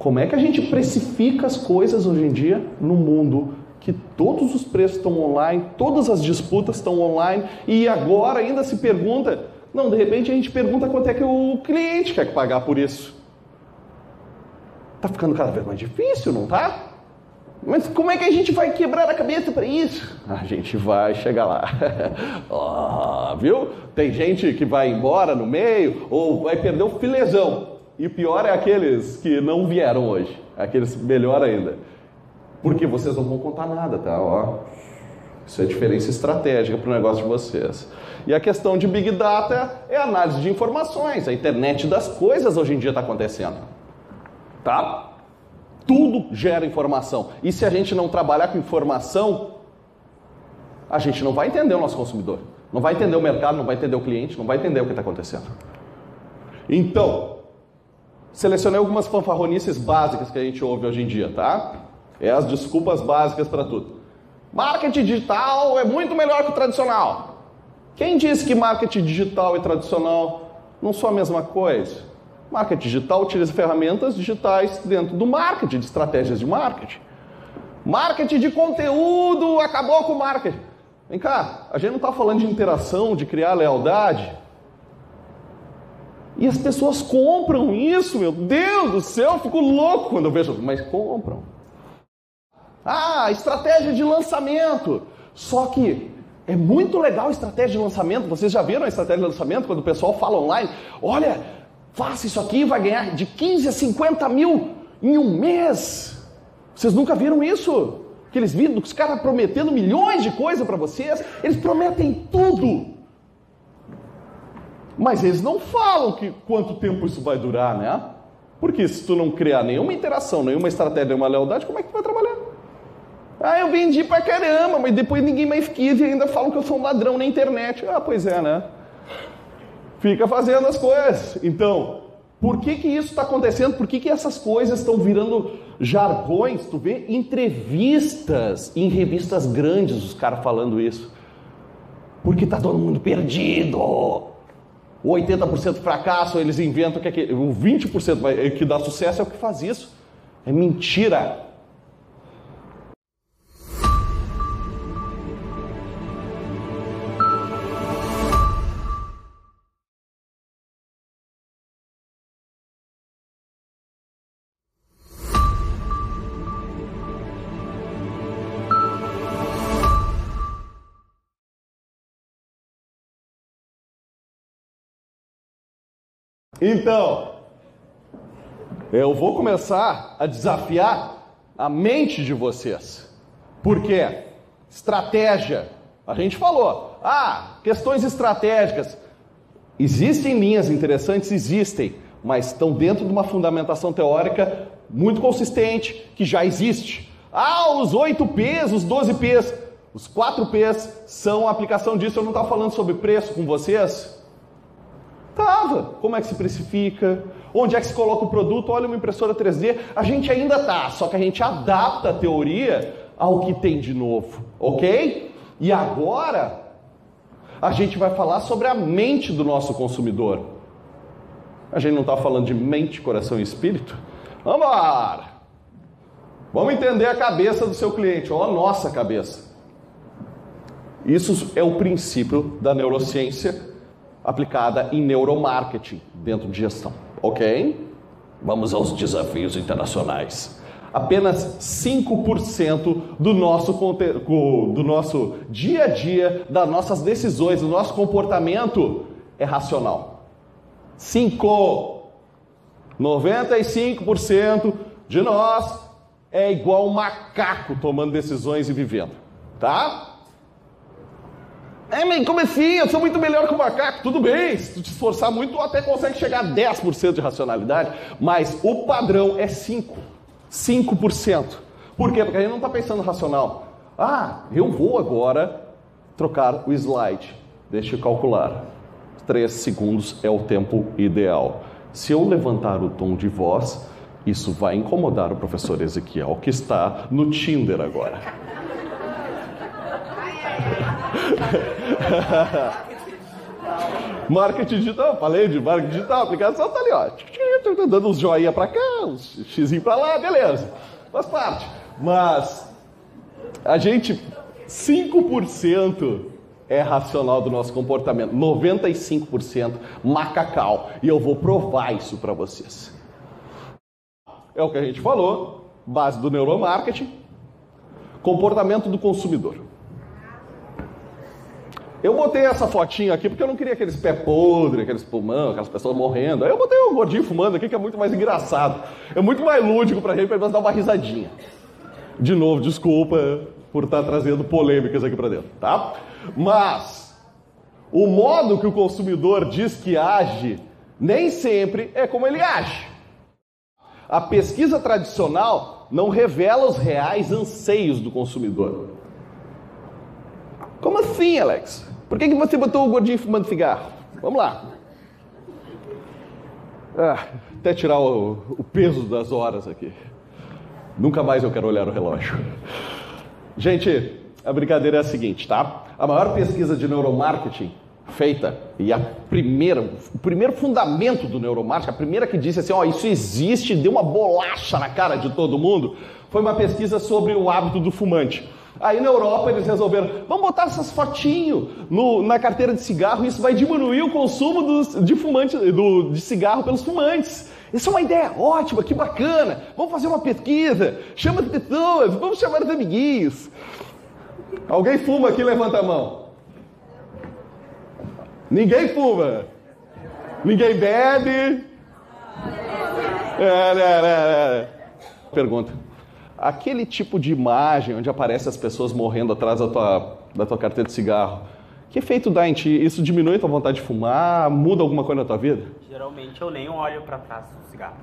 Como é que a gente precifica as coisas hoje em dia no mundo que todos os preços estão online, todas as disputas estão online e agora ainda se pergunta, não, de repente a gente pergunta quanto é que o cliente quer pagar por isso. Tá ficando cada vez mais difícil, não tá? Mas como é que a gente vai quebrar a cabeça para isso? A gente vai chegar lá. oh, viu? Tem gente que vai embora no meio ou vai perder o filezão. E pior é aqueles que não vieram hoje. Aqueles melhor ainda. Porque vocês não vão contar nada, tá? Ó, isso é diferença estratégica para o negócio de vocês. E a questão de Big Data é análise de informações. A internet das coisas hoje em dia está acontecendo. Tá? Tudo gera informação. E se a gente não trabalhar com informação, a gente não vai entender o nosso consumidor. Não vai entender o mercado, não vai entender o cliente, não vai entender o que está acontecendo. Então, selecionei algumas fanfarronices básicas que a gente ouve hoje em dia, tá? É as desculpas básicas para tudo. Marketing digital é muito melhor que o tradicional. Quem disse que marketing digital e tradicional não são a mesma coisa? Marketing digital utiliza ferramentas digitais dentro do marketing, de estratégias de marketing. Marketing de conteúdo acabou com o marketing. Vem cá, a gente não está falando de interação, de criar lealdade. E as pessoas compram isso, meu Deus do céu, eu fico louco quando eu vejo, mas compram. Ah, estratégia de lançamento. Só que é muito legal a estratégia de lançamento. Vocês já viram a estratégia de lançamento quando o pessoal fala online? Olha, faça isso aqui, vai ganhar de 15 a 50 mil em um mês. Vocês nunca viram isso? Aqueles vídeos, os caras prometendo milhões de coisas para vocês, eles prometem tudo. Mas eles não falam que quanto tempo isso vai durar, né? Porque se tu não criar nenhuma interação, nenhuma estratégia, nenhuma lealdade, como é que tu vai trabalhar? Ah, eu vendi pra caramba, mas depois ninguém mais quis e ainda falam que eu sou um ladrão na internet. Ah, pois é, né? Fica fazendo as coisas. Então, por que que isso está acontecendo? Por que que essas coisas estão virando jargões? Tu vê entrevistas em revistas grandes os caras falando isso. Porque tá todo mundo perdido. O 80% fracasso, eles inventam que o 20% que dá sucesso é o que faz isso. É mentira. Então, eu vou começar a desafiar a mente de vocês. Por quê? Estratégia. A gente falou, ah, questões estratégicas. Existem linhas interessantes? Existem, mas estão dentro de uma fundamentação teórica muito consistente, que já existe. Ah, os 8 P's, os 12 P's. Os 4 P's são a aplicação disso. Eu não estava falando sobre preço com vocês? Tava. Como é que se precifica? Onde é que se coloca o produto? Olha uma impressora 3D. A gente ainda tá, só que a gente adapta a teoria ao que tem de novo, ok? E agora a gente vai falar sobre a mente do nosso consumidor. A gente não está falando de mente, coração e espírito? Vamos lá! Vamos entender a cabeça do seu cliente, ou a nossa cabeça. Isso é o princípio da neurociência aplicada em neuromarketing dentro de gestão, ok? Vamos aos desafios internacionais. Apenas 5% do nosso, do nosso dia a dia, das nossas decisões, do nosso comportamento é racional. 5. 95% de nós é igual um macaco tomando decisões e vivendo, tá? É, mas como assim? Eu sou muito melhor que o macaco. Tudo bem, se tu te esforçar muito, tu até consegue chegar a 10% de racionalidade, mas o padrão é 5%. 5%. Por quê? Porque a gente não está pensando racional. Ah, eu vou agora trocar o slide. Deixa eu calcular. 3 segundos é o tempo ideal. Se eu levantar o tom de voz, isso vai incomodar o professor Ezequiel, que está no Tinder agora. marketing digital, falei de marketing digital, aplicação tá ali, ó. Dando uns joinha para cá, uns xizinho para lá, beleza. Faz parte. Mas a gente 5% é racional do nosso comportamento, 95% macacal. E eu vou provar isso para vocês. É o que a gente falou, base do neuromarketing, comportamento do consumidor. Eu botei essa fotinha aqui porque eu não queria aqueles pé podre, aqueles pulmão, aquelas pessoas morrendo. Aí eu botei o gordinho fumando aqui que é muito mais engraçado. É muito mais lúdico pra gente, pra nós dar uma risadinha. De novo, desculpa por estar trazendo polêmicas aqui para dentro, tá? Mas o modo que o consumidor diz que age nem sempre é como ele age. A pesquisa tradicional não revela os reais anseios do consumidor. Como assim, Alex? Por que, que você botou o gordinho fumando cigarro? Vamos lá. Ah, até tirar o, o peso das horas aqui. Nunca mais eu quero olhar o relógio. Gente, a brincadeira é a seguinte, tá? A maior pesquisa de neuromarketing feita e a primeira, o primeiro fundamento do neuromarketing, a primeira que disse assim, ó, oh, isso existe, deu uma bolacha na cara de todo mundo, foi uma pesquisa sobre o hábito do fumante. Aí na Europa eles resolveram, vamos botar essas fotinhos na carteira de cigarro, isso vai diminuir o consumo dos, de, fumante, do, de cigarro pelos fumantes. Isso é uma ideia ótima, que bacana. Vamos fazer uma pesquisa, chama as pessoas, vamos chamar os amiguinhos. Alguém fuma aqui, levanta a mão. Ninguém fuma. Ninguém bebe. É, é, é, Pergunta aquele tipo de imagem onde aparece as pessoas morrendo atrás da tua, da tua carteira de cigarro, que efeito dá em ti? Isso diminui a tua vontade de fumar? Muda alguma coisa na tua vida? Geralmente eu nem olho para trás do cigarro.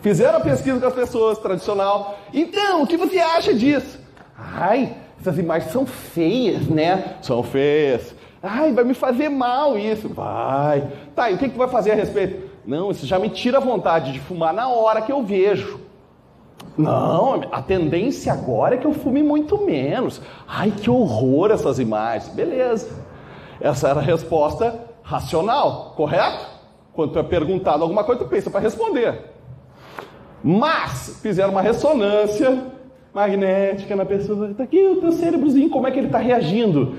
Fizeram a pesquisa com as pessoas, tradicional. Então, o que você acha disso? Ai, essas imagens são feias, né? São feias. Ai, vai me fazer mal isso. Vai. Tá, e o que, que tu vai fazer a respeito? Não, isso já me tira a vontade de fumar na hora que eu vejo. Não, a tendência agora é que eu fume muito menos. Ai, que horror essas imagens. Beleza. Essa era a resposta racional, correto? Quando tu é perguntado alguma coisa, tu pensa para responder. Mas fizeram uma ressonância magnética na pessoa. Está aqui o teu cérebrozinho, como é que ele está reagindo?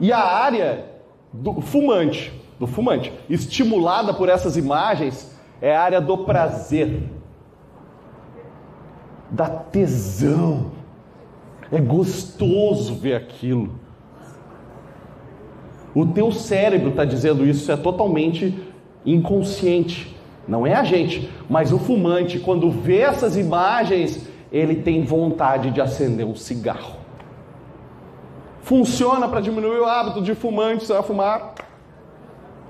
E a área do fumante, do fumante, estimulada por essas imagens, é a área do prazer dá tesão. É gostoso ver aquilo. O teu cérebro está dizendo isso, é totalmente inconsciente. Não é a gente, mas o fumante, quando vê essas imagens, ele tem vontade de acender um cigarro. Funciona para diminuir o hábito de fumante, você vai fumar?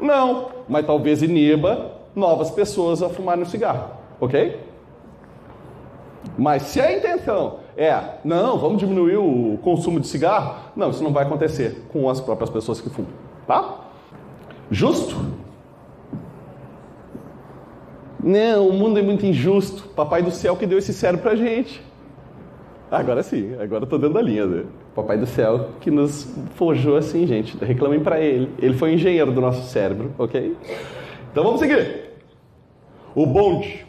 Não, mas talvez iniba novas pessoas a fumarem um cigarro, ok? Mas se a intenção é, não, vamos diminuir o consumo de cigarro, não, isso não vai acontecer com as próprias pessoas que fumam, tá? Justo? Não, o mundo é muito injusto. Papai do céu que deu esse cérebro pra gente. Agora sim, agora eu tô dentro da linha. Né? Papai do céu que nos forjou assim, gente. Reclamem para ele. Ele foi o engenheiro do nosso cérebro, ok? Então vamos seguir. O bonde.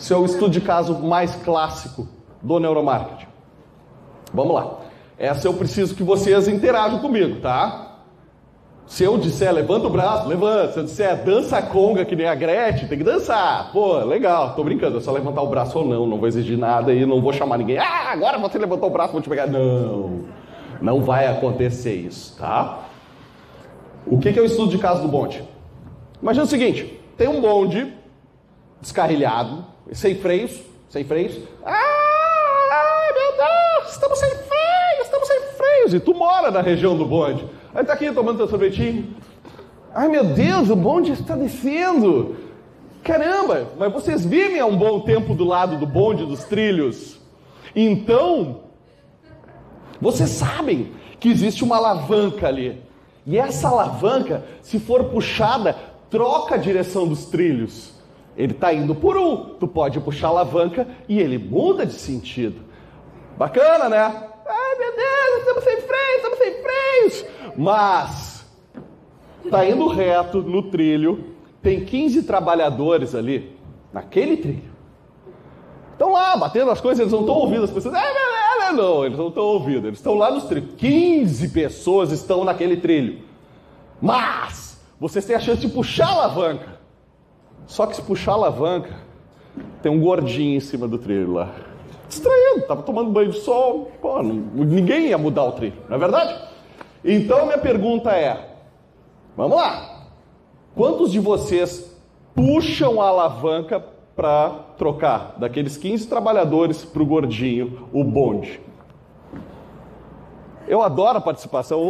Esse é o estudo de caso mais clássico do neuromarketing. Vamos lá. Essa eu preciso que vocês interajam comigo, tá? Se eu disser levanta o braço, levanta. Se eu disser dança conga que nem a Gretchen, tem que dançar. Pô, legal, tô brincando. É só levantar o braço ou não, não vou exigir nada e não vou chamar ninguém. Ah, agora você levantou o braço, vou te pegar. Não, não vai acontecer isso, tá? O que é o estudo de caso do bonde? Imagina o seguinte: tem um bonde descarrilhado, sem freios, sem freios. Ah, meu Deus, estamos sem freios, estamos sem freios. E tu mora na região do bonde. Aí tá aqui tomando teu sorvetinho. Ai meu Deus, o bonde está descendo. Caramba, mas vocês vivem há um bom tempo do lado do bonde dos trilhos. Então, Vocês sabem que existe uma alavanca ali. E essa alavanca, se for puxada, troca a direção dos trilhos. Ele está indo por um, tu pode puxar a alavanca e ele muda de sentido. Bacana, né? Ai meu Deus, estamos sem freio, estamos sem freios. Mas está indo reto no trilho, tem 15 trabalhadores ali, naquele trilho. Estão lá batendo as coisas, eles não estão ouvindo as pessoas. É, é, é, não, eles não estão ouvindo, eles estão lá nos trilhos. 15 pessoas estão naquele trilho. Mas vocês têm a chance de puxar a alavanca. Só que se puxar a alavanca, tem um gordinho em cima do trilho lá. Distraindo, estava tomando banho de sol. Pô, ninguém ia mudar o trilho, não é verdade? Então minha pergunta é: vamos lá. Quantos de vocês puxam a alavanca para trocar daqueles 15 trabalhadores para o gordinho, o bonde? Eu adoro a participação.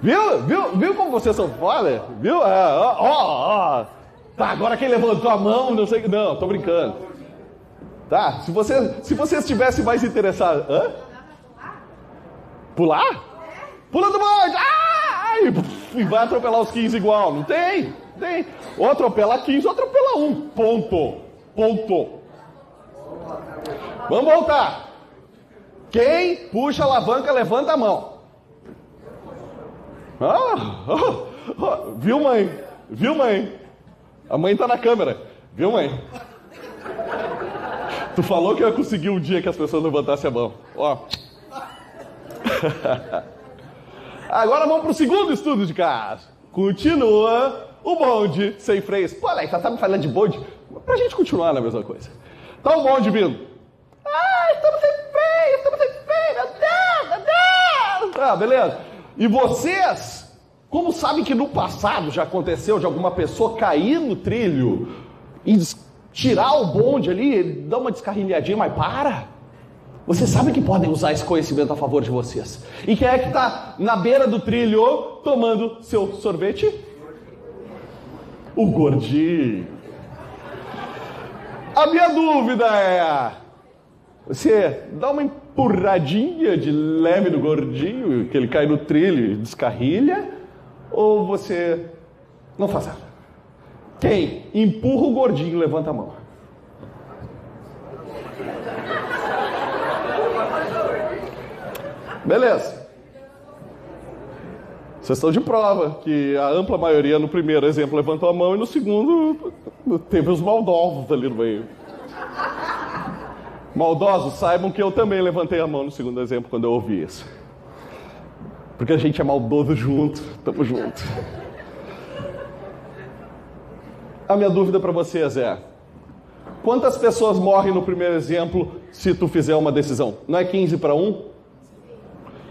Viu? Viu? Viu como vocês são foda? Viu? É, ó, ó, ó. Tá, agora quem levantou a mão, não sei. Não, tô brincando. Tá, se você, se você estivesse mais interessado. Hã? Pular? Pula do bonde! Ah! E vai atropelar os 15 igual. Não tem? Tem. Ou atropela 15 ou atropela um. Ponto. Ponto. Vamos voltar. Quem puxa a alavanca, levanta a mão. Ah, oh, oh, viu, mãe? Viu, mãe? A mãe tá na câmera. Viu, mãe? Tu falou que eu ia conseguir um dia que as pessoas levantassem a mão. Ó. Agora vamos pro segundo estudo de caso. Continua o bonde sem freios. Pô, Alex, tá me falando de bonde? Pra gente continuar na mesma coisa. Tá o bonde vindo. Ah, estamos sem freio, estamos sem freio, meu Deus, meu Deus. Ah, beleza. E vocês como sabem que no passado já aconteceu de alguma pessoa cair no trilho e tirar o bonde ali, dar uma descarrilhadinha, mas para? Vocês sabem que podem usar esse conhecimento a favor de vocês. E quem é que está na beira do trilho tomando seu sorvete? O gordinho. A minha dúvida é: você dá uma empurradinha de leve no gordinho, que ele cai no trilho e descarrilha? Ou você não faz nada? Quem empurra o gordinho, levanta a mão. Beleza. Vocês estão de prova que a ampla maioria no primeiro exemplo levantou a mão e no segundo teve os maldosos ali no meio. Maldosos, saibam que eu também levantei a mão no segundo exemplo quando eu ouvi isso. Porque a gente é maldoso junto, tamo junto. A minha dúvida para vocês é: quantas pessoas morrem no primeiro exemplo se tu fizer uma decisão? Não é 15 para 1?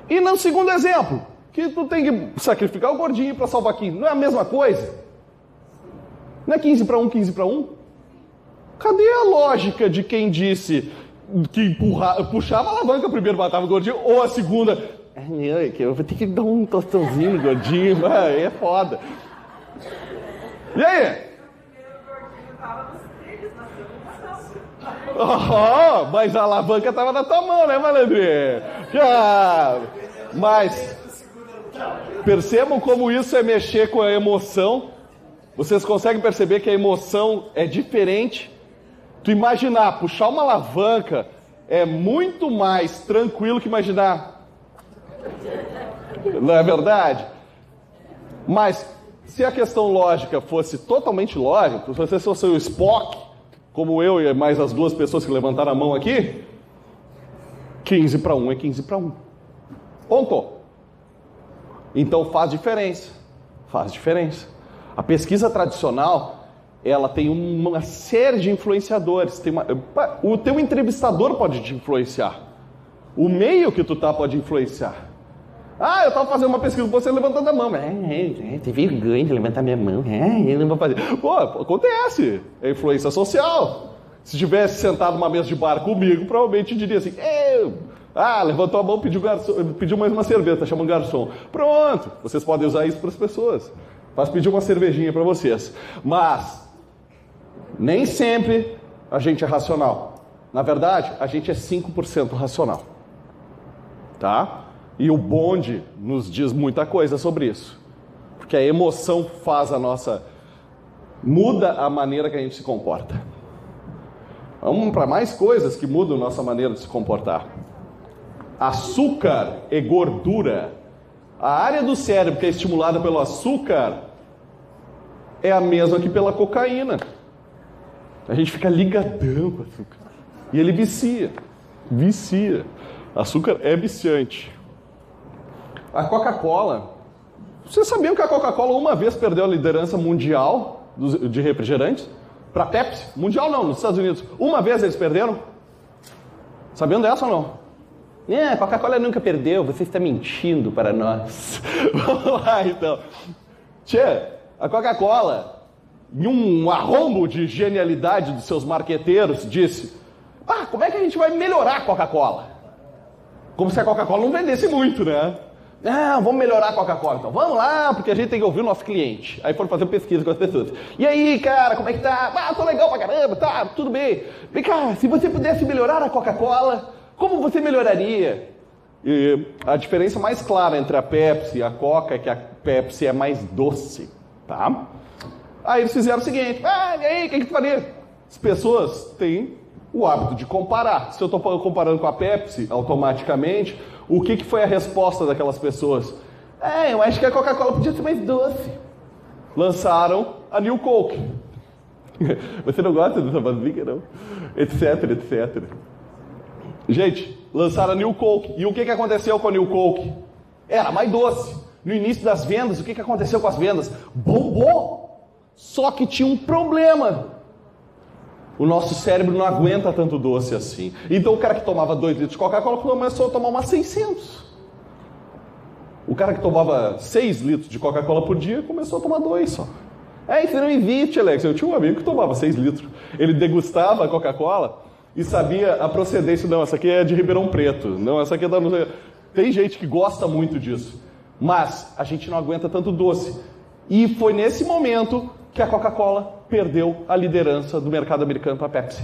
E no segundo exemplo, que tu tem que sacrificar o gordinho para salvar 15, não é a mesma coisa? Não é 15 para 1, 15 para 1? Cadê a lógica de quem disse que empurra, puxava a alavanca primeiro matava o gordinho, ou a segunda, é, que eu vou ter que dar um tostãozinho gordinho, mas é foda. E aí? Oh, mas a alavanca estava na tua mão, né, malandrinho? Ah, mas percebam como isso é mexer com a emoção. Vocês conseguem perceber que a emoção é diferente? Tu imaginar puxar uma alavanca é muito mais tranquilo que imaginar não é verdade? Mas se a questão lógica fosse totalmente lógica, se você fosse o Spock, como eu e mais as duas pessoas que levantaram a mão aqui, 15 para 1 é 15 para 1. Ponto. Então faz diferença. Faz diferença. A pesquisa tradicional, ela tem uma série de influenciadores. Uma, o teu entrevistador pode te influenciar. O meio que tu tá pode influenciar. Ah, eu estava fazendo uma pesquisa você levantando a mão. É, é, é, tem vergonha de levantar minha mão. É, eu não vou fazer. Pô, acontece. É influência social. Se tivesse sentado numa mesa de bar comigo, provavelmente diria assim: eu. Ah, levantou a mão, pediu, garçom, pediu mais uma cerveja, tá chamando garçom. Pronto, vocês podem usar isso para as pessoas. Faz pedir uma cervejinha para vocês. Mas, nem sempre a gente é racional. Na verdade, a gente é 5% racional. tá? E o bonde nos diz muita coisa sobre isso. Porque a emoção faz a nossa muda a maneira que a gente se comporta. Vamos para mais coisas que mudam nossa maneira de se comportar. Açúcar e gordura. A área do cérebro que é estimulada pelo açúcar é a mesma que pela cocaína. A gente fica ligadão com açúcar. E ele vicia. Vicia. Açúcar é viciante. A Coca-Cola. Vocês sabiam que a Coca-Cola uma vez perdeu a liderança mundial de refrigerantes para Pepsi? Mundial não, nos Estados Unidos. Uma vez eles perderam? Sabiam dessa ou não? É, a Coca-Cola nunca perdeu, você está mentindo para nós. Vamos lá então. Tchê, a Coca-Cola, em um arrombo de genialidade dos seus marqueteiros, disse: Ah, como é que a gente vai melhorar a Coca-Cola? Como se a Coca-Cola não vendesse muito, né? Ah, vamos melhorar a Coca-Cola. Então vamos lá, porque a gente tem que ouvir o nosso cliente. Aí foram fazer pesquisa com as pessoas. E aí, cara, como é que tá? Ah, tô legal pra caramba, tá, tudo bem. Vem cá, se você pudesse melhorar a Coca-Cola, como você melhoraria? E a diferença mais clara entre a Pepsi e a Coca é que a Pepsi é mais doce, tá? Aí eles fizeram o seguinte: ah, e aí, o que, que tu faria? As pessoas têm o hábito de comparar. Se eu estou comparando com a Pepsi, automaticamente, o que, que foi a resposta daquelas pessoas? É, eu acho que a Coca-Cola podia ser mais doce. Lançaram a New Coke. Você não gosta dessa vasilha, não? Etc, etc. Gente, lançaram a New Coke. E o que, que aconteceu com a New Coke? Era mais doce. No início das vendas, o que, que aconteceu com as vendas? Bombou! Só que tinha um problema. O nosso cérebro não aguenta tanto doce assim. Então o cara que tomava 2 litros de Coca-Cola começou a tomar umas 600. O cara que tomava 6 litros de Coca-Cola por dia começou a tomar dois só. É, isso não existe, Alex. Eu tinha um amigo que tomava 6 litros. Ele degustava a Coca-Cola e sabia a procedência. Não, essa aqui é de Ribeirão Preto. Não, essa aqui é da. Tem gente que gosta muito disso. Mas a gente não aguenta tanto doce. E foi nesse momento que a Coca-Cola perdeu a liderança do mercado americano para a Pepsi.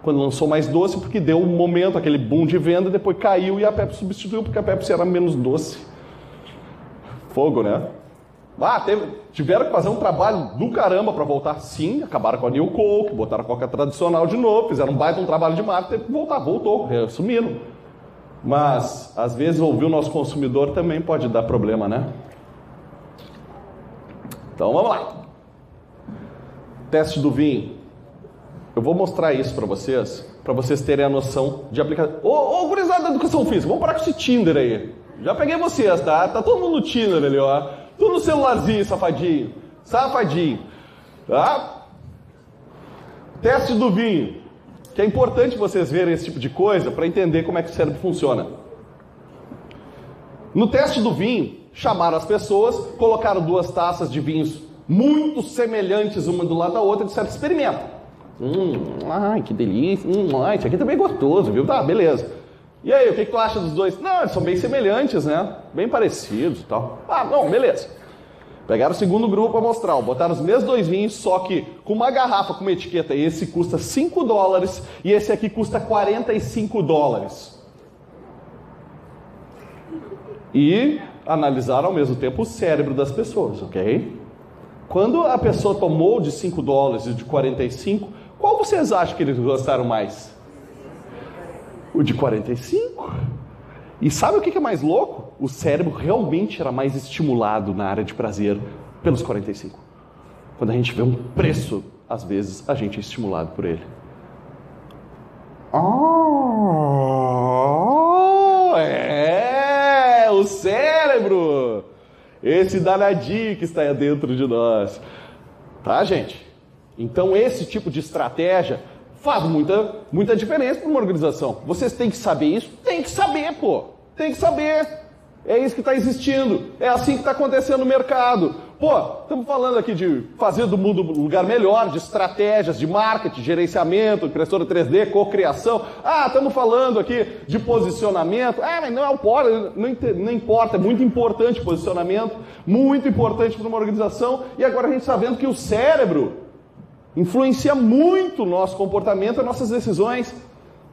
Quando lançou mais doce, porque deu um momento, aquele boom de venda, depois caiu e a Pepsi substituiu, porque a Pepsi era menos doce. Fogo, né? Ah, teve, tiveram que fazer um trabalho do caramba para voltar. Sim, acabaram com a New Coke, botaram a Coca tradicional de novo, fizeram um baita um trabalho de marketing, teve voltar, voltou, sumiram. Mas, às vezes, ouvir o nosso consumidor também pode dar problema, né? Então, vamos lá. Teste do vinho. Eu vou mostrar isso para vocês, para vocês terem a noção de aplicação. Ô, ô, gurizada da educação física, vamos parar com esse Tinder aí. Já peguei vocês, tá? Tá todo mundo no Tinder ali, ó. Tudo no celularzinho, safadinho. Safadinho. Tá? Teste do vinho. Que é importante vocês verem esse tipo de coisa para entender como é que o cérebro funciona. No teste do vinho, chamaram as pessoas, colocaram duas taças de vinhos muito semelhantes uma do lado da outra disseram, experimenta. Hum, ai, que delícia. Hum, ai, isso aqui também é gostoso, viu? Tá, beleza. E aí, o que, que, tu acha dos dois? Não, eles são bem semelhantes, né? Bem parecidos e tal. Ah, não, beleza. Pegaram o segundo grupo ó, botaram os mesmos dois vinhos, só que com uma garrafa com uma etiqueta. Esse custa 5 dólares e esse aqui custa 45 dólares. E analisaram ao mesmo tempo o cérebro das pessoas, ok? Quando a pessoa tomou de 5 dólares e de 45, qual vocês acham que eles gostaram mais? O de 45. E sabe o que é mais louco? O cérebro realmente era mais estimulado na área de prazer pelos 45. Quando a gente vê um preço, às vezes a gente é estimulado por ele. Oh, é, o cérebro! Esse danadinho que está dentro de nós. Tá, gente? Então, esse tipo de estratégia faz muita, muita diferença para uma organização. Vocês têm que saber isso? Tem que saber, pô. Tem que saber. É isso que está existindo. É assim que está acontecendo no mercado. Pô, estamos falando aqui de fazer do mundo um lugar melhor, de estratégias, de marketing, gerenciamento, impressora 3D, cocriação. Ah, estamos falando aqui de posicionamento. Ah, mas não é o não, não importa, é muito importante posicionamento, muito importante para uma organização. E agora a gente está vendo que o cérebro influencia muito o nosso comportamento e nossas decisões.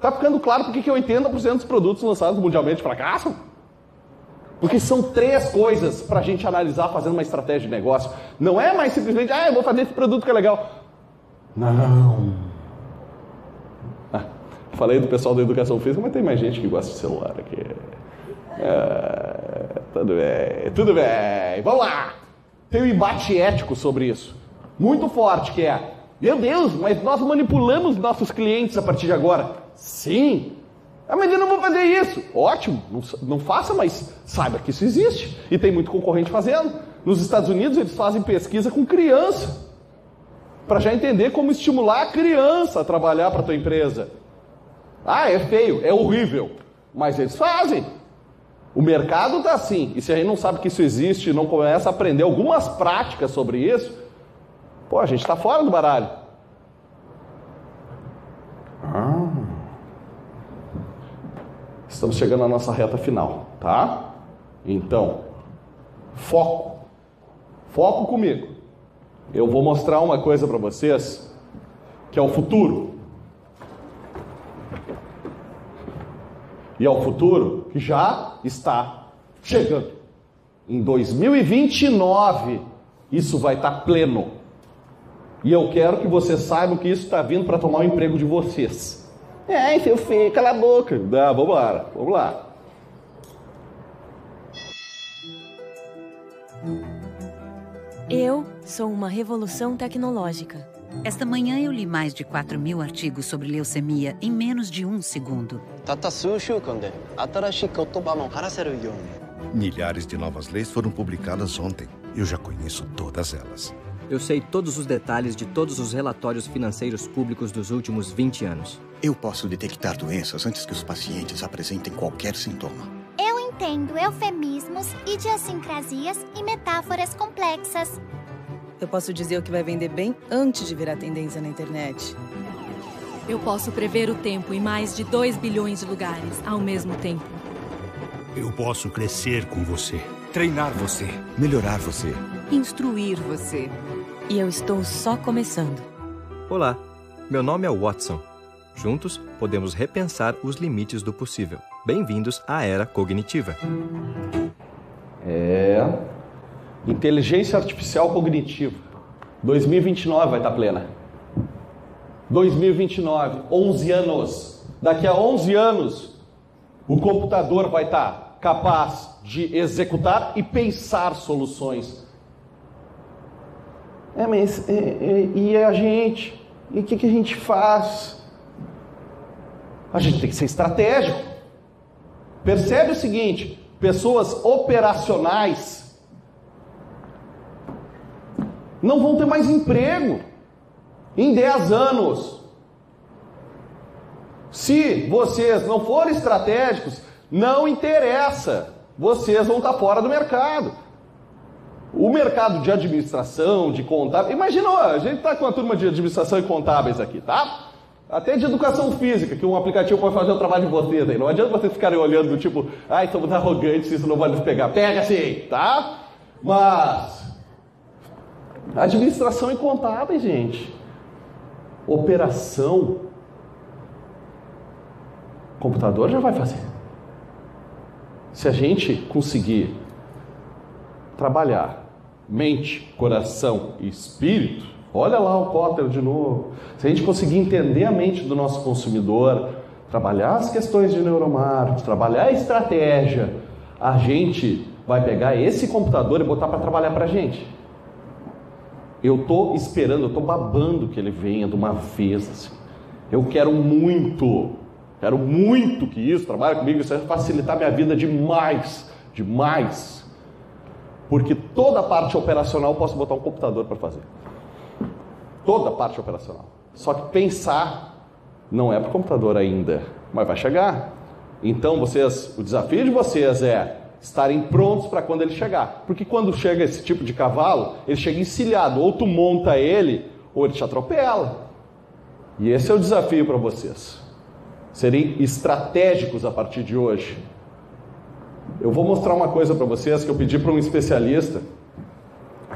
Tá ficando claro porque que 80% dos produtos lançados mundialmente fracassam? Porque são três coisas para a gente analisar fazendo uma estratégia de negócio. Não é mais simplesmente, ah, eu vou fazer esse produto que é legal. Não. Ah, falei do pessoal da educação física, mas tem mais gente que gosta de celular aqui. É, tudo bem, tudo bem. Vamos lá. Tem um embate ético sobre isso. Muito forte, que é, meu Deus, mas nós manipulamos nossos clientes a partir de agora. Sim, ah, mas eu não vou fazer isso. Ótimo, não, não, faça, mas saiba que isso existe. E tem muito concorrente fazendo. Nos Estados Unidos, eles fazem pesquisa com criança. Para já entender como estimular a criança a trabalhar para a tua empresa. Ah, é feio, é horrível. Mas eles fazem. O mercado está assim. E se a gente não sabe que isso existe não começa a aprender algumas práticas sobre isso, pô, a gente está fora do baralho. Ah. Estamos chegando à nossa reta final, tá? Então, foco. Foco comigo. Eu vou mostrar uma coisa para vocês que é o futuro. E é o futuro que já está chegando. Em 2029, isso vai estar pleno. E eu quero que vocês saibam que isso está vindo para tomar o emprego de vocês. É, seu feio, cala a boca. Dá, vamos lá, vamos lá. Eu sou uma revolução tecnológica. Esta manhã eu li mais de 4 mil artigos sobre leucemia em menos de um segundo. Milhares de novas leis foram publicadas ontem. Eu já conheço todas elas. Eu sei todos os detalhes de todos os relatórios financeiros públicos dos últimos 20 anos. Eu posso detectar doenças antes que os pacientes apresentem qualquer sintoma. Eu entendo eufemismos, idiosincrasias e metáforas complexas. Eu posso dizer o que vai vender bem antes de virar tendência na internet. Eu posso prever o tempo em mais de 2 bilhões de lugares ao mesmo tempo. Eu posso crescer com você, treinar você, melhorar você, instruir você. E eu estou só começando. Olá, meu nome é Watson. Juntos, podemos repensar os limites do possível. Bem-vindos à era cognitiva. É. Inteligência artificial cognitiva. 2029 vai estar plena. 2029, 11 anos. Daqui a 11 anos, o computador vai estar capaz de executar e pensar soluções é, mas é, é, e a gente? E o que, que a gente faz? A gente tem que ser estratégico. Percebe o seguinte: pessoas operacionais não vão ter mais emprego em 10 anos. Se vocês não forem estratégicos, não interessa, vocês vão estar fora do mercado. O mercado de administração, de contábil, imagina, a gente está com uma turma de administração e contábeis aqui, tá? Até de educação física, que um aplicativo pode fazer o trabalho de vocês aí. Não adianta vocês ficarem olhando do tipo, ai, somos arrogantes, isso não vai nos pegar. Pega sim, tá? Mas administração e contábeis, gente. Operação. Computador já vai fazer. Se a gente conseguir trabalhar mente, coração e espírito, olha lá o Cotter de novo. Se a gente conseguir entender a mente do nosso consumidor, trabalhar as questões de neuromarketing, trabalhar a estratégia, a gente vai pegar esse computador e botar para trabalhar para a gente. Eu estou esperando, eu estou babando que ele venha de uma vez. Assim. Eu quero muito, quero muito que isso trabalhe comigo, isso vai facilitar minha vida demais, demais. Porque toda a parte operacional eu posso botar um computador para fazer. Toda a parte operacional. Só que pensar não é para o computador ainda, mas vai chegar. Então vocês, o desafio de vocês é estarem prontos para quando ele chegar. Porque quando chega esse tipo de cavalo, ele chega encilhado, ou tu monta ele, ou ele te atropela. E esse é o desafio para vocês. Serem estratégicos a partir de hoje. Eu vou mostrar uma coisa para vocês que eu pedi para um especialista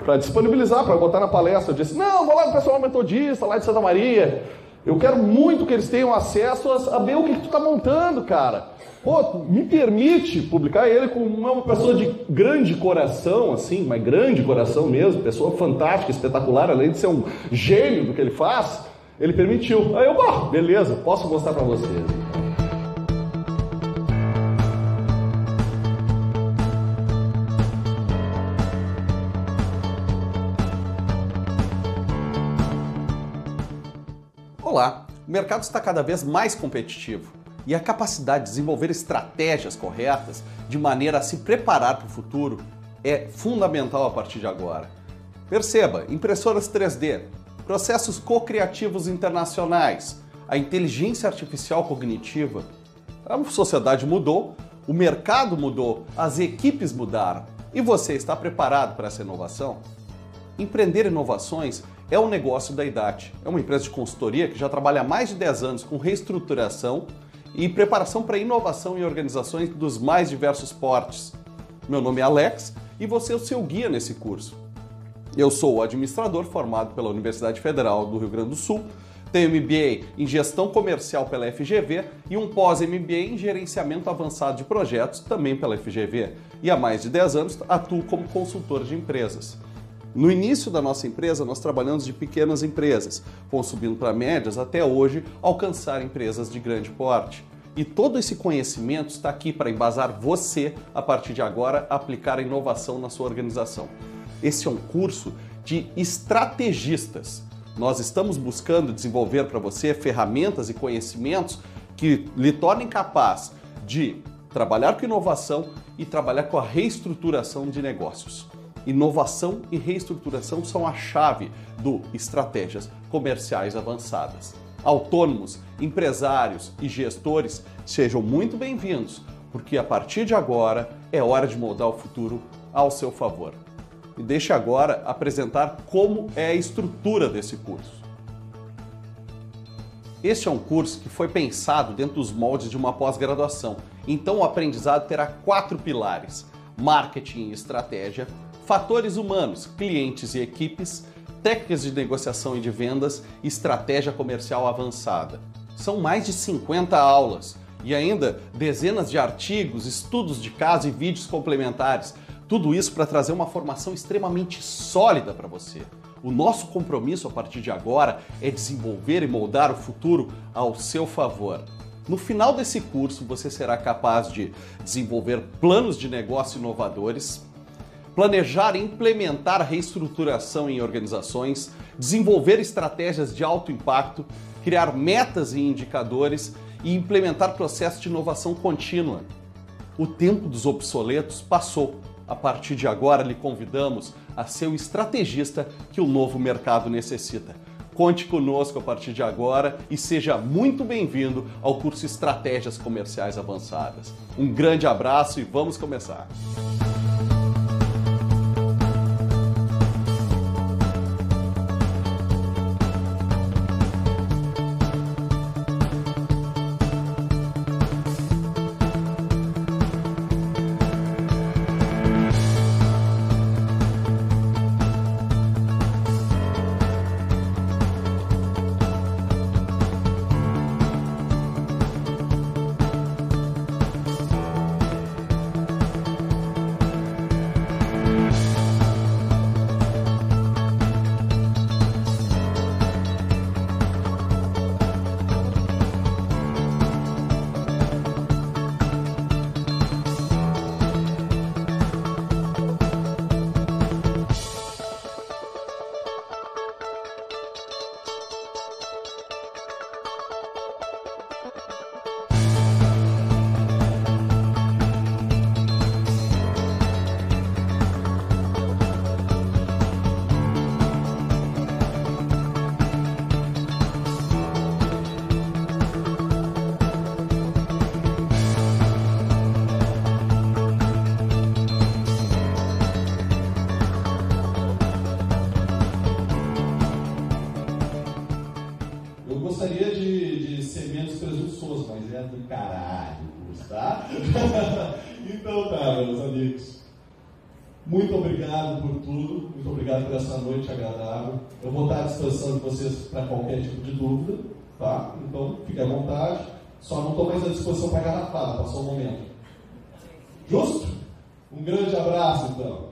para disponibilizar, para botar na palestra. Eu disse: Não, vou lá no pessoal metodista, lá de Santa Maria. Eu quero muito que eles tenham acesso a saber o que, que tu está montando, cara. Pô, me permite publicar ele com uma pessoa de grande coração, assim, mas grande coração mesmo, pessoa fantástica, espetacular, além de ser um gênio do que ele faz, ele permitiu. Aí eu, bah, beleza, posso mostrar para vocês. O mercado está cada vez mais competitivo e a capacidade de desenvolver estratégias corretas de maneira a se preparar para o futuro é fundamental a partir de agora. Perceba, impressoras 3D, processos co-criativos internacionais, a inteligência artificial cognitiva. A sociedade mudou, o mercado mudou, as equipes mudaram. E você está preparado para essa inovação? Empreender inovações é um negócio da IDAT. É uma empresa de consultoria que já trabalha há mais de 10 anos com reestruturação e preparação para inovação em organizações dos mais diversos portes. Meu nome é Alex e você é o seu guia nesse curso. Eu sou o administrador formado pela Universidade Federal do Rio Grande do Sul, tenho MBA em Gestão Comercial pela FGV e um pós-MBA em Gerenciamento Avançado de Projetos também pela FGV. E há mais de 10 anos atuo como consultor de empresas. No início da nossa empresa, nós trabalhamos de pequenas empresas, subindo para médias até hoje alcançar empresas de grande porte. E todo esse conhecimento está aqui para embasar você, a partir de agora, aplicar a inovação na sua organização. Esse é um curso de estrategistas. Nós estamos buscando desenvolver para você ferramentas e conhecimentos que lhe tornem capaz de trabalhar com inovação e trabalhar com a reestruturação de negócios. Inovação e reestruturação são a chave do estratégias comerciais avançadas. Autônomos, empresários e gestores sejam muito bem-vindos, porque a partir de agora é hora de moldar o futuro ao seu favor. E deixe agora apresentar como é a estrutura desse curso. Este é um curso que foi pensado dentro dos moldes de uma pós-graduação, então o aprendizado terá quatro pilares: marketing e estratégia, fatores humanos, clientes e equipes, técnicas de negociação e de vendas estratégia comercial avançada. São mais de 50 aulas e ainda dezenas de artigos, estudos de caso e vídeos complementares. Tudo isso para trazer uma formação extremamente sólida para você. O nosso compromisso a partir de agora é desenvolver e moldar o futuro ao seu favor. No final desse curso, você será capaz de desenvolver planos de negócio inovadores, planejar e implementar reestruturação em organizações, desenvolver estratégias de alto impacto, criar metas e indicadores e implementar processos de inovação contínua. O tempo dos obsoletos passou. A partir de agora, lhe convidamos a ser o estrategista que o novo mercado necessita. Conte conosco a partir de agora e seja muito bem-vindo ao curso Estratégias Comerciais Avançadas. Um grande abraço e vamos começar! Passou o momento. Justo? Um grande abraço, então.